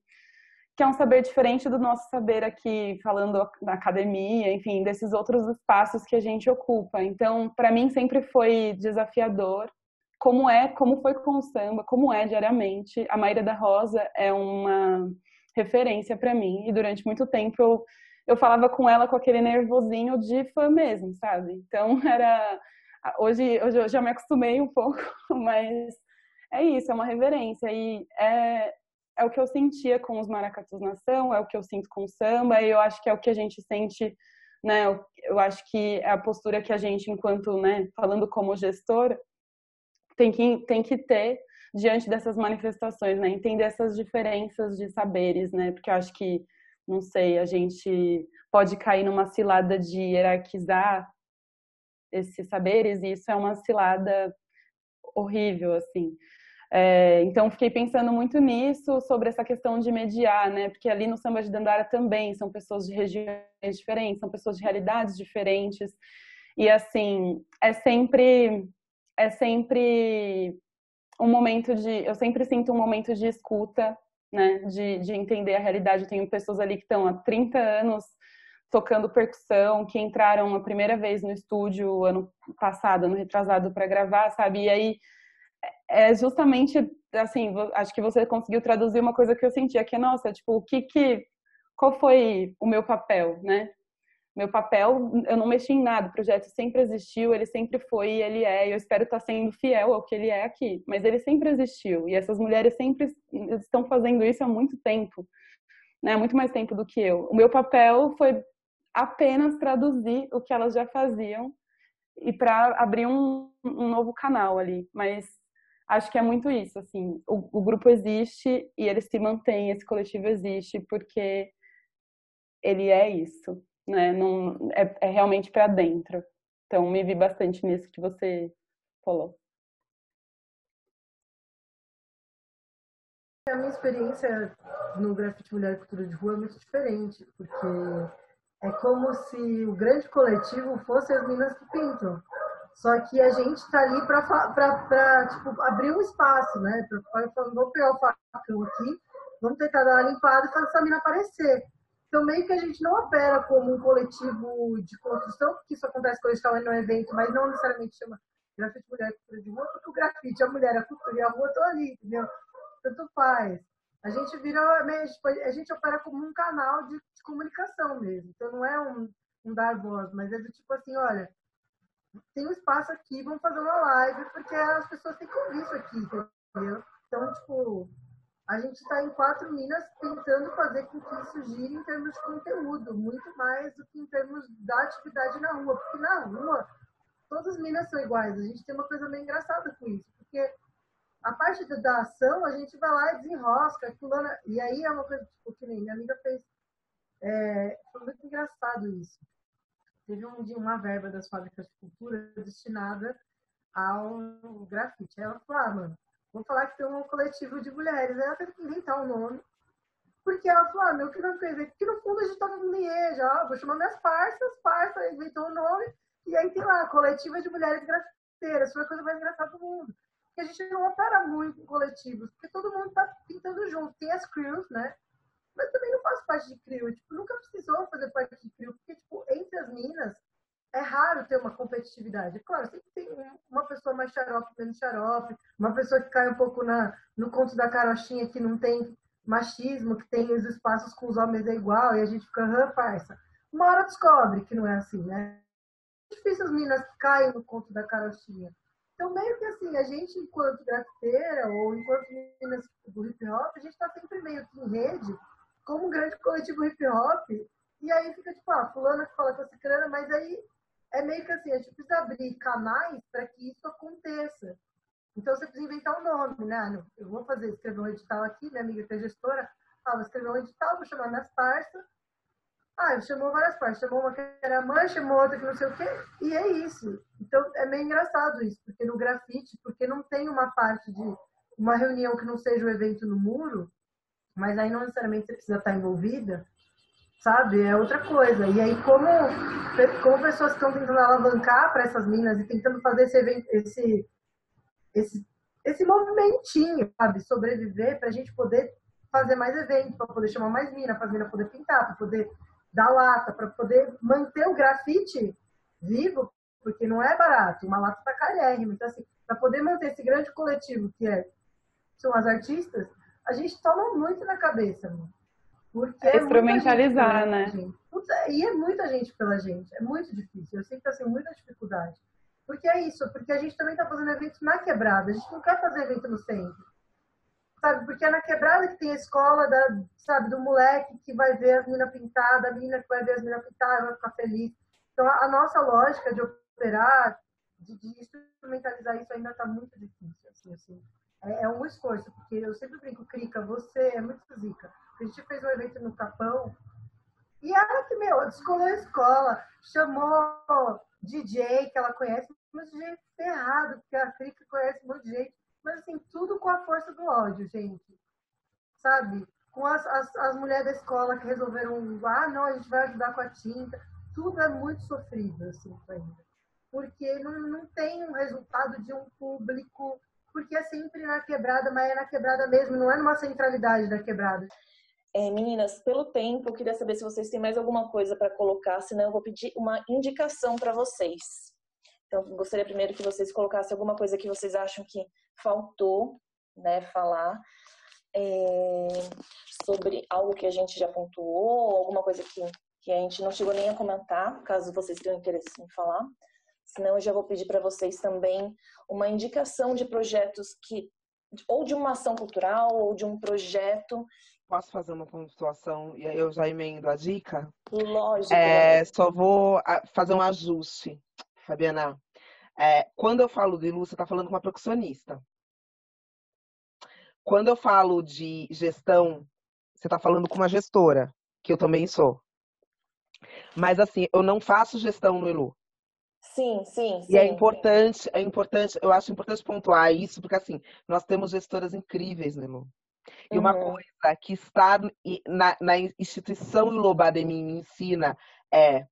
que é um saber diferente do nosso saber aqui, falando na academia, enfim, desses outros espaços que a gente ocupa. Então, para mim sempre foi desafiador. Como é, como foi com o samba, como é diariamente. A Maíra da Rosa é uma referência para mim. E durante muito tempo eu, eu falava com ela com aquele nervosinho de fã mesmo, sabe? Então era. Hoje, hoje eu já me acostumei um pouco, mas é isso, é uma reverência. E é, é o que eu sentia com os Maracatus Nação, é o que eu sinto com o samba, e eu acho que é o que a gente sente, né? Eu, eu acho que é a postura que a gente, enquanto, né, falando como gestor, tem que, tem que ter diante dessas manifestações, né? Entender essas diferenças de saberes, né? Porque eu acho que, não sei, a gente pode cair numa cilada de hierarquizar esses saberes e isso é uma cilada horrível, assim. É, então, fiquei pensando muito nisso, sobre essa questão de mediar, né? Porque ali no samba de Dandara também são pessoas de regiões diferentes, são pessoas de realidades diferentes. E, assim, é sempre, é sempre um momento de. Eu sempre sinto um momento de escuta, né? De, de entender a realidade. Eu tenho pessoas ali que estão há 30 anos tocando percussão, que entraram a primeira vez no estúdio ano passado, ano retrasado, para gravar, sabe? E aí é justamente assim, acho que você conseguiu traduzir uma coisa que eu sentia, que é, nossa, tipo, o que que. Qual foi o meu papel, né? Meu papel, eu não mexi em nada, o projeto sempre existiu, ele sempre foi e ele é, e eu espero estar sendo fiel ao que ele é aqui, mas ele sempre existiu, e essas mulheres sempre estão fazendo isso há muito tempo, né, muito mais tempo do que eu. O meu papel foi apenas traduzir o que elas já faziam e para abrir um, um novo canal ali, mas acho que é muito isso, assim, o, o grupo existe e ele se mantém, esse coletivo existe porque ele é isso, né? Não, é, é realmente para dentro. Então, me vi bastante nisso que você falou. A minha experiência no grafite Mulher e Cultura de Rua é muito diferente, porque é como se o grande coletivo fosse as minas que pintam. Só que a gente está ali para tipo, abrir um espaço, né? Para vamos pegar o facão aqui, vamos tentar dar uma limpada e fazer essa mina aparecer. Então, meio que a gente não opera como um coletivo de construção, porque isso acontece quando a gente está no evento, mas não necessariamente chama grafite mulher cultura de rua, porque o grafite, a mulher, a cultura e a rua estão ali, entendeu? Tanto faz. A gente vira, a gente opera como um canal de, de comunicação mesmo. Então, não é um, um dar voz, mas é do tipo assim, olha, tem um espaço aqui, vamos fazer uma live, porque as pessoas têm que ouvir isso aqui, entendeu? Então, tipo, a gente está em quatro minas tentando fazer com que isso gire em termos de conteúdo, muito mais do que em termos da atividade na rua. Porque na rua, todas as minas são iguais. A gente tem uma coisa meio engraçada com isso, porque a parte da ação, a gente vai lá e desenrosca, fulana, e aí é uma coisa tipo, que nem minha amiga fez. É, foi muito engraçado isso. Teve um, uma verba das fábricas de cultura destinada ao grafite. Ela falou, ah, mano, Vou falar que tem um coletivo de mulheres. Aí ela teve que inventar o um nome. Porque ela falou, ah, meu, que não quer Porque no fundo a gente tava no Lieja, ó, vou chamar minhas parças, parças, inventou o um nome. E aí tem lá, coletiva de mulheres grafiteiras. Foi a coisa mais engraçada do mundo. Porque a gente não opera muito em coletivos, porque todo mundo tá pintando junto. Tem as crews, né? Mas também não faço parte de crew. Tipo, nunca precisou fazer parte de crew, porque, tipo, entre as minas, é raro ter uma competitividade. Claro, sempre tem uma pessoa mais xarope, menos xarope, uma pessoa que cai um pouco na, no conto da carochinha que não tem machismo, que tem os espaços com os homens é igual, e a gente fica, ah, parça. Uma hora descobre que não é assim, né? É difícil as meninas que caem no conto da carochinha. Então, meio que assim, a gente, enquanto grafiteira ou enquanto meninas do hip hop, a gente está sempre meio que em rede, como um grande coletivo hip hop, e aí fica tipo, ah, fulano que fala com a ciclana, mas aí é meio que assim, a gente precisa abrir canais para que isso aconteça. Então você precisa inventar um nome, né? Ah, eu vou fazer, escrever um edital aqui, minha amiga que é gestora, ah, vou escrever um edital, vou chamar minhas parças. Ah, chamou várias partes, chamou uma que era mãe, chamou outra que não sei o quê, e é isso. Então é meio engraçado isso, porque no grafite, porque não tem uma parte de uma reunião que não seja o um evento no muro, mas aí não necessariamente você precisa estar envolvida, sabe? É outra coisa. E aí, como, como pessoas estão tentando alavancar para essas minas e tentando fazer esse, evento, esse, esse, esse movimentinho, sabe? Sobreviver para a gente poder fazer mais eventos, para poder chamar mais mina, para as minas poder pintar, para poder dar lata, para poder manter o grafite vivo, porque não é barato, uma lata está carérrima. Então, assim, para poder manter esse grande coletivo que é, são as artistas, a gente toma muito na cabeça, mano. Porque é instrumentalizar, né? Gente. E é muita gente pela gente. É muito difícil. Eu sei que tá sendo muita dificuldade. Porque é isso, porque a gente também tá fazendo eventos na quebrada. A gente não quer fazer evento no centro. Sabe? Porque é na quebrada que tem a escola da, sabe, do moleque que vai ver as minas pintadas, a menina que vai ver as minas pintadas, vai ficar feliz. Então a, a nossa lógica de operar, de, de instrumentalizar isso ainda tá muito difícil. Assim, assim. É, é um esforço, porque eu sempre brinco, Crica, você é muito zica. A gente fez um evento no Capão e ela que, meu, descolou a escola, chamou DJ que ela conhece, mas DJ ferrado, porque a Crica conhece gente. Assim, tudo com a força do ódio, gente. Sabe? Com as, as, as mulheres da escola que resolveram, ah, não, a gente vai ajudar com a tinta. Tudo é muito sofrido, assim, ainda. Porque não, não tem um resultado de um público porque é sempre na quebrada, mas é na quebrada mesmo, não é numa centralidade da quebrada. É, meninas, pelo tempo, eu queria saber se vocês têm mais alguma coisa para colocar, senão eu vou pedir uma indicação para vocês. Então, gostaria primeiro que vocês colocassem alguma coisa que vocês acham que faltou né, falar é, sobre algo que a gente já pontuou, alguma coisa que, que a gente não chegou nem a comentar, caso vocês tenham interesse em falar. Senão eu já vou pedir para vocês também uma indicação de projetos que ou de uma ação cultural ou de um projeto. Posso fazer uma pontuação e aí eu já emendo a dica? Lógico. É, só vou fazer um ajuste, Fabiana. É, quando eu falo de luz, você está falando com uma percussionista. Quando eu falo de gestão, você está falando com uma gestora, que eu também sou. Mas assim, eu não faço gestão no Elu. Sim, sim, sim. E é importante, é importante, eu acho importante pontuar isso, porque assim, nós temos gestoras incríveis, né, Lu? E uma Uhum. coisa que está na, na instituição Lobademi me ensina é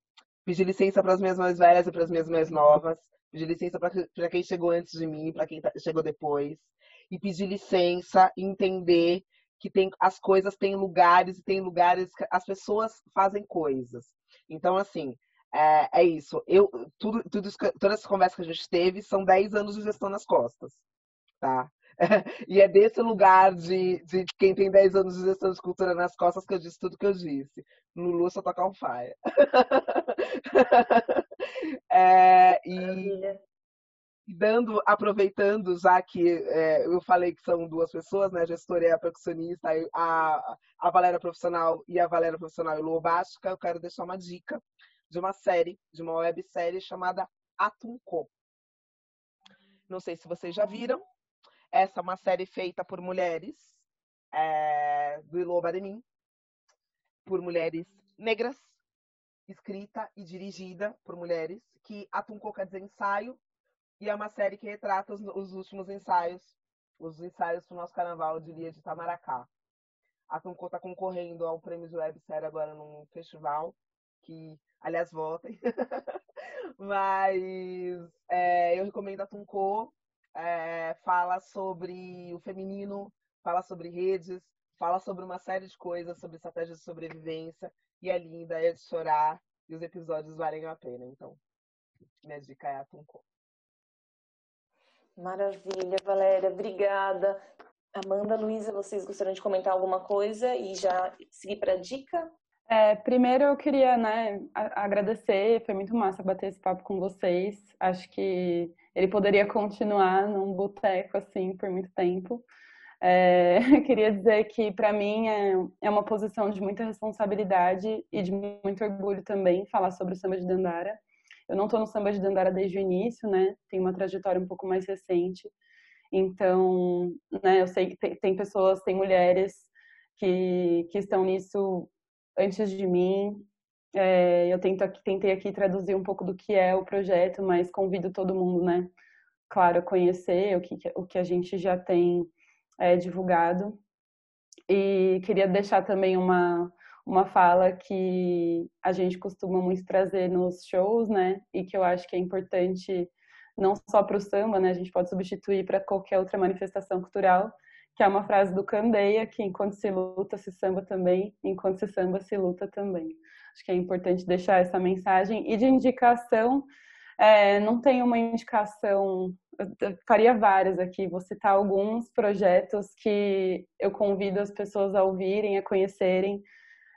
pedir licença para as minhas mais velhas e para as minhas mais novas, pedir licença para quem chegou antes de mim, para quem tá- chegou depois, e pedir licença entender que tem, as coisas têm lugares e tem lugares que as pessoas fazem coisas. Então, assim, é, é isso. Eu, tudo, tudo toda essa conversa que a gente teve são 10 anos de gestão nas costas, tá? E é desse lugar de, de quem tem 10 anos de gestão de cultura nas costas que eu disse tudo que eu disse. Lulu só tocar um faia. É, e, Maravilha. Dando, aproveitando, já que é, eu falei que são duas pessoas, né? A gestora e a percussionista, a, a Valéria profissional e a Valéria profissional e Lu Bástica, eu quero deixar uma dica de uma série, de uma websérie chamada Atunco. Não sei se vocês já viram. Essa é uma série feita por mulheres é, do de Mim, por mulheres negras, escrita e dirigida por mulheres, que Atunco quer dizer ensaio, e é uma série que retrata os, os últimos ensaios, os ensaios para o nosso carnaval de Lia de Itamaracá. A Tunco está concorrendo ao prêmio de websérie agora num festival, que, aliás, votem. Mas é, eu recomendo a Tunco, é, fala sobre o feminino, fala sobre redes, fala sobre uma série de coisas, sobre estratégias de sobrevivência, e é linda, é de chorar, e os episódios valem a pena. Então, minha dica é a Tunco. Maravilha, Valéria, obrigada. Amanda, Luísa, vocês gostariam de comentar alguma coisa e já seguir para a dica? É, primeiro eu queria né, agradecer, foi muito massa bater esse papo com vocês. Acho que ele poderia continuar num boteco assim por muito tempo. É, queria dizer que para mim é, é uma posição de muita responsabilidade e de muito orgulho também falar sobre o samba de Dandara. Eu não estou no samba de Dandara desde o início, né? Tem uma trajetória um pouco mais recente. Então, né, eu sei que tem, tem pessoas, tem mulheres que, que estão nisso antes de mim. É, eu tento aqui, tentei aqui traduzir um pouco do que é o projeto, mas convido todo mundo, né, claro, a conhecer o que, o que a gente já tem é, divulgado. E queria deixar também uma, uma fala que a gente costuma muito trazer nos shows, né, e que eu acho que é importante não só para o samba, né, a gente pode substituir para qualquer outra manifestação cultural, que é uma frase do Candeia, que enquanto se luta, se samba também, enquanto se samba, se luta também. Acho que é importante deixar essa mensagem. E de indicação, é, não tem uma indicação, eu faria várias aqui, vou citar alguns projetos que eu convido as pessoas a ouvirem, a conhecerem.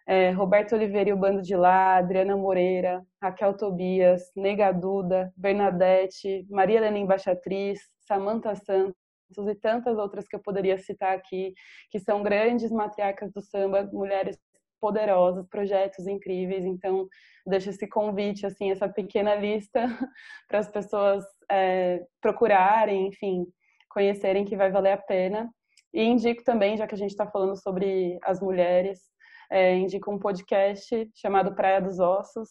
É, Roberto Oliveira e o Bando de Lá, Adriana Moreira, Raquel Tobias, Nega Duda, Bernadette, Maria Helena Embaixatriz, Samantha Santos, e tantas outras que eu poderia citar aqui, que são grandes matriarcas do samba, mulheres poderosas, projetos incríveis. Então, deixo esse convite, assim, essa pequena lista para as pessoas é, procurarem, enfim, conhecerem que vai valer a pena. E indico também, já que a gente está falando sobre as mulheres, é, indico um podcast chamado Praia dos Ossos,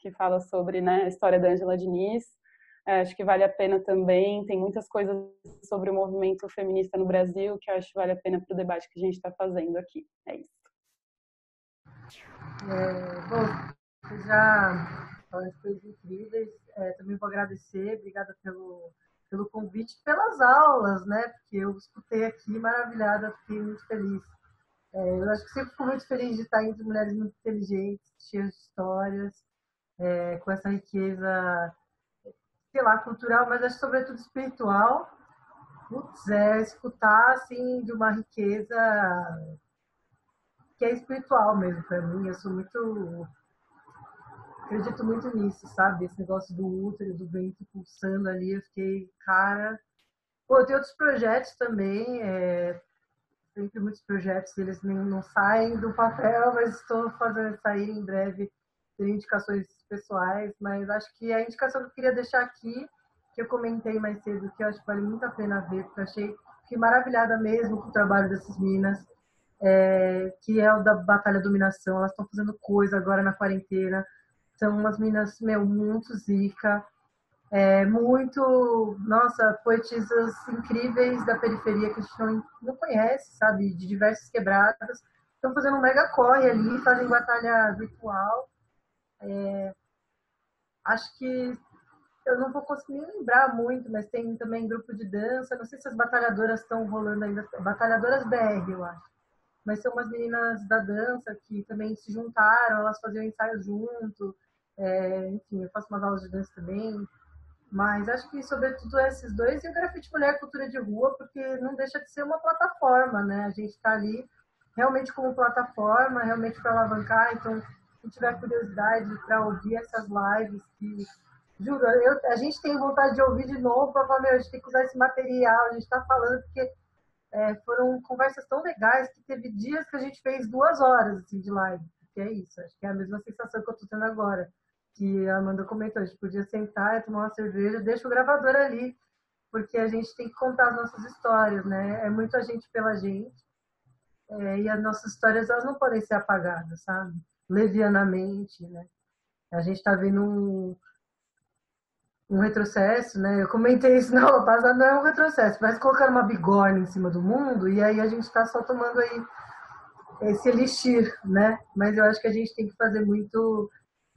que fala sobre né, a história da Angela Diniz, é, acho que vale a pena também. Tem muitas coisas sobre o movimento feminista no Brasil que acho que vale a pena para o debate que a gente está fazendo aqui. É isso. É, bom, já falaram coisas incríveis. É, também vou agradecer, obrigada pelo, pelo convite, pelas aulas, né? Porque eu escutei aqui, maravilhada, fiquei muito feliz. É, eu acho que sempre fico muito feliz de estar entre mulheres muito inteligentes, cheias de histórias, é, com essa riqueza sei lá, cultural, mas acho sobretudo espiritual. Putz, é escutar, assim, de uma riqueza que é espiritual mesmo para mim. Eu sou muito. Acredito muito nisso, sabe? Esse negócio do útero, do vento pulsando ali. Eu fiquei, cara. Pô, tem outros projetos também. É... Sempre muitos projetos, eles nem, não saem do papel, mas estou fazendo sair em breve. Indicações pessoais, mas acho que a indicação que eu queria deixar aqui, que eu comentei mais cedo, que eu acho que vale muito a pena ver, porque eu achei que maravilhada mesmo com o trabalho dessas minas, é, que é o da Batalha Dominação. Elas estão fazendo coisa agora na quarentena. São umas minas, meu, muito zica. É, muito, nossa, poetisas incríveis da periferia que a gente não, não conhece, sabe? De diversas quebradas. Estão fazendo um mega corre ali, fazem batalha virtual. É, acho que eu não vou conseguir lembrar muito, mas tem também grupo de dança. Não sei se as batalhadoras estão rolando ainda. Batalhadoras BR, eu acho. Mas são umas meninas da dança que também se juntaram, elas faziam ensaio junto. É, enfim, eu faço umas aulas de dança também. Mas acho que, sobretudo, esses dois e o Grafite Mulher Cultura de Rua, porque não deixa de ser uma plataforma, né? A gente está ali realmente como plataforma, realmente para alavancar. Então, quem tiver curiosidade para ouvir essas lives, que, juro, eu, a gente tem vontade de ouvir de novo para falar, meu, a gente tem que usar esse material, a gente está falando, porque é, foram conversas tão legais que teve dias que a gente fez duas horas assim, de live, que é isso, acho que é a mesma sensação que eu estou tendo agora. Que a Amanda comentou, a gente podia sentar, tomar uma cerveja, deixa o gravador ali, porque a gente tem que contar as nossas histórias, né? É muita gente pela gente. É, e as nossas histórias elas não podem ser apagadas, sabe? levianamente, né? A gente está vendo um, um retrocesso, né? Eu comentei isso na aula passada, não é um retrocesso, mas colocar uma bigorna em cima do mundo e aí a gente está só tomando aí esse elixir, né? Mas eu acho que a gente tem que fazer muito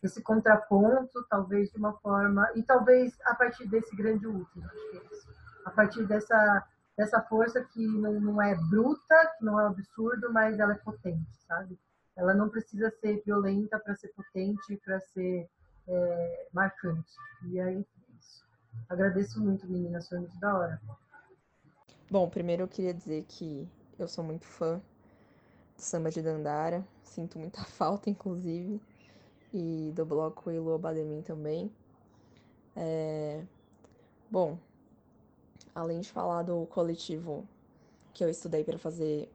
esse contraponto, talvez de uma forma, e talvez a partir desse grande útero, acho que é isso. A partir dessa, dessa força que não, não é bruta, que não é absurdo, mas ela é potente, sabe? ela não precisa ser violenta para ser potente, para ser é, marcante. E aí, é isso. Agradeço muito, meninas, foi muito da hora. Bom, primeiro eu queria dizer que eu sou muito fã do samba de Dandara, sinto muita falta, inclusive, e do bloco Ilu Bademin também. É... Bom, além de falar do coletivo que eu estudei para fazer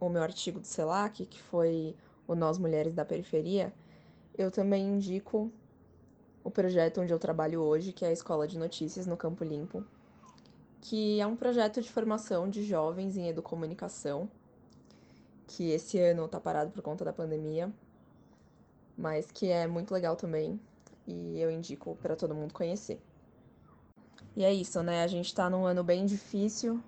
o meu artigo do CELAC, que foi o Nós Mulheres da Periferia, eu também indico o projeto onde eu trabalho hoje, que é a Escola de Notícias no Campo Limpo, que é um projeto de formação de jovens em educomunicação, que esse ano está parado por conta da pandemia, mas que é muito legal também e eu indico para todo mundo conhecer. E é isso, né? A gente está num ano bem difícil,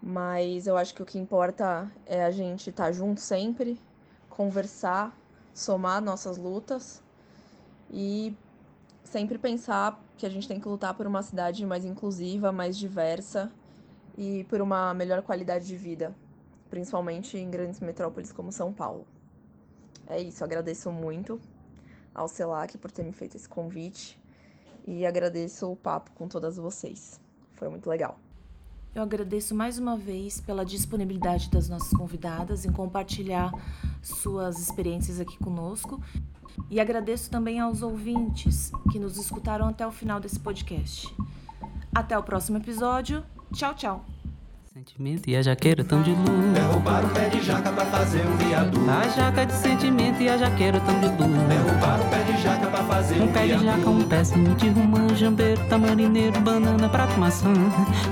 mas eu acho que o que importa é a gente estar tá junto sempre, conversar, somar nossas lutas e sempre pensar que a gente tem que lutar por uma cidade mais inclusiva, mais diversa e por uma melhor qualidade de vida, principalmente em grandes metrópoles como São Paulo. É isso, agradeço muito ao CELAC por ter me feito esse convite e agradeço o papo com todas vocês. Foi muito legal. Eu agradeço mais uma vez pela disponibilidade das nossas convidadas em compartilhar suas experiências aqui conosco e agradeço também aos ouvintes que nos escutaram até o final desse podcast. Até o próximo episódio. Tchau, tchau. Sentimento e a jaqueira tão de luz. Derrubaram o pé de jaca pra fazer um viaduto. A jaca de sentimento e a jaqueira tão de luz. Derrubaram o pé de jaca pra fazer um, um pé de jaca, um pé de romã, jambeiro, tamarineiro, banana, prato, maçã.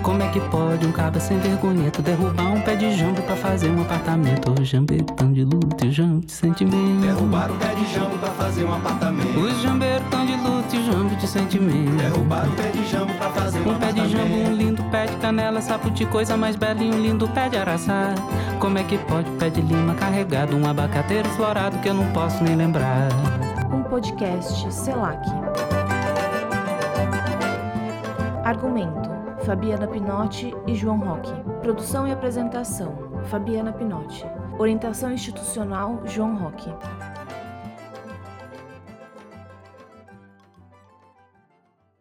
Como é que pode um cabra sem vergonha derrubar um pé de jambo pra fazer um apartamento? O jambeiro tão de luto e o jambo de sentimento. Derrubaram o pé de jambo pra fazer um apartamento. Os jambeiros tão de luto e o jambo de sentimento. Derrubaram o pé de jambo pra fazer um, um pé de jambo, um lindo pé de canela, sapo de coisa mais bela e um lindo pé de araçá. Como é que pode pé de lima carregado, um abacateiro florado que eu não posso nem lembrar? Um podcast Selac. Argumento: Fabiana Pinotti e João Roque. Produção e apresentação: Fabiana Pinotti. Orientação institucional: João Roque.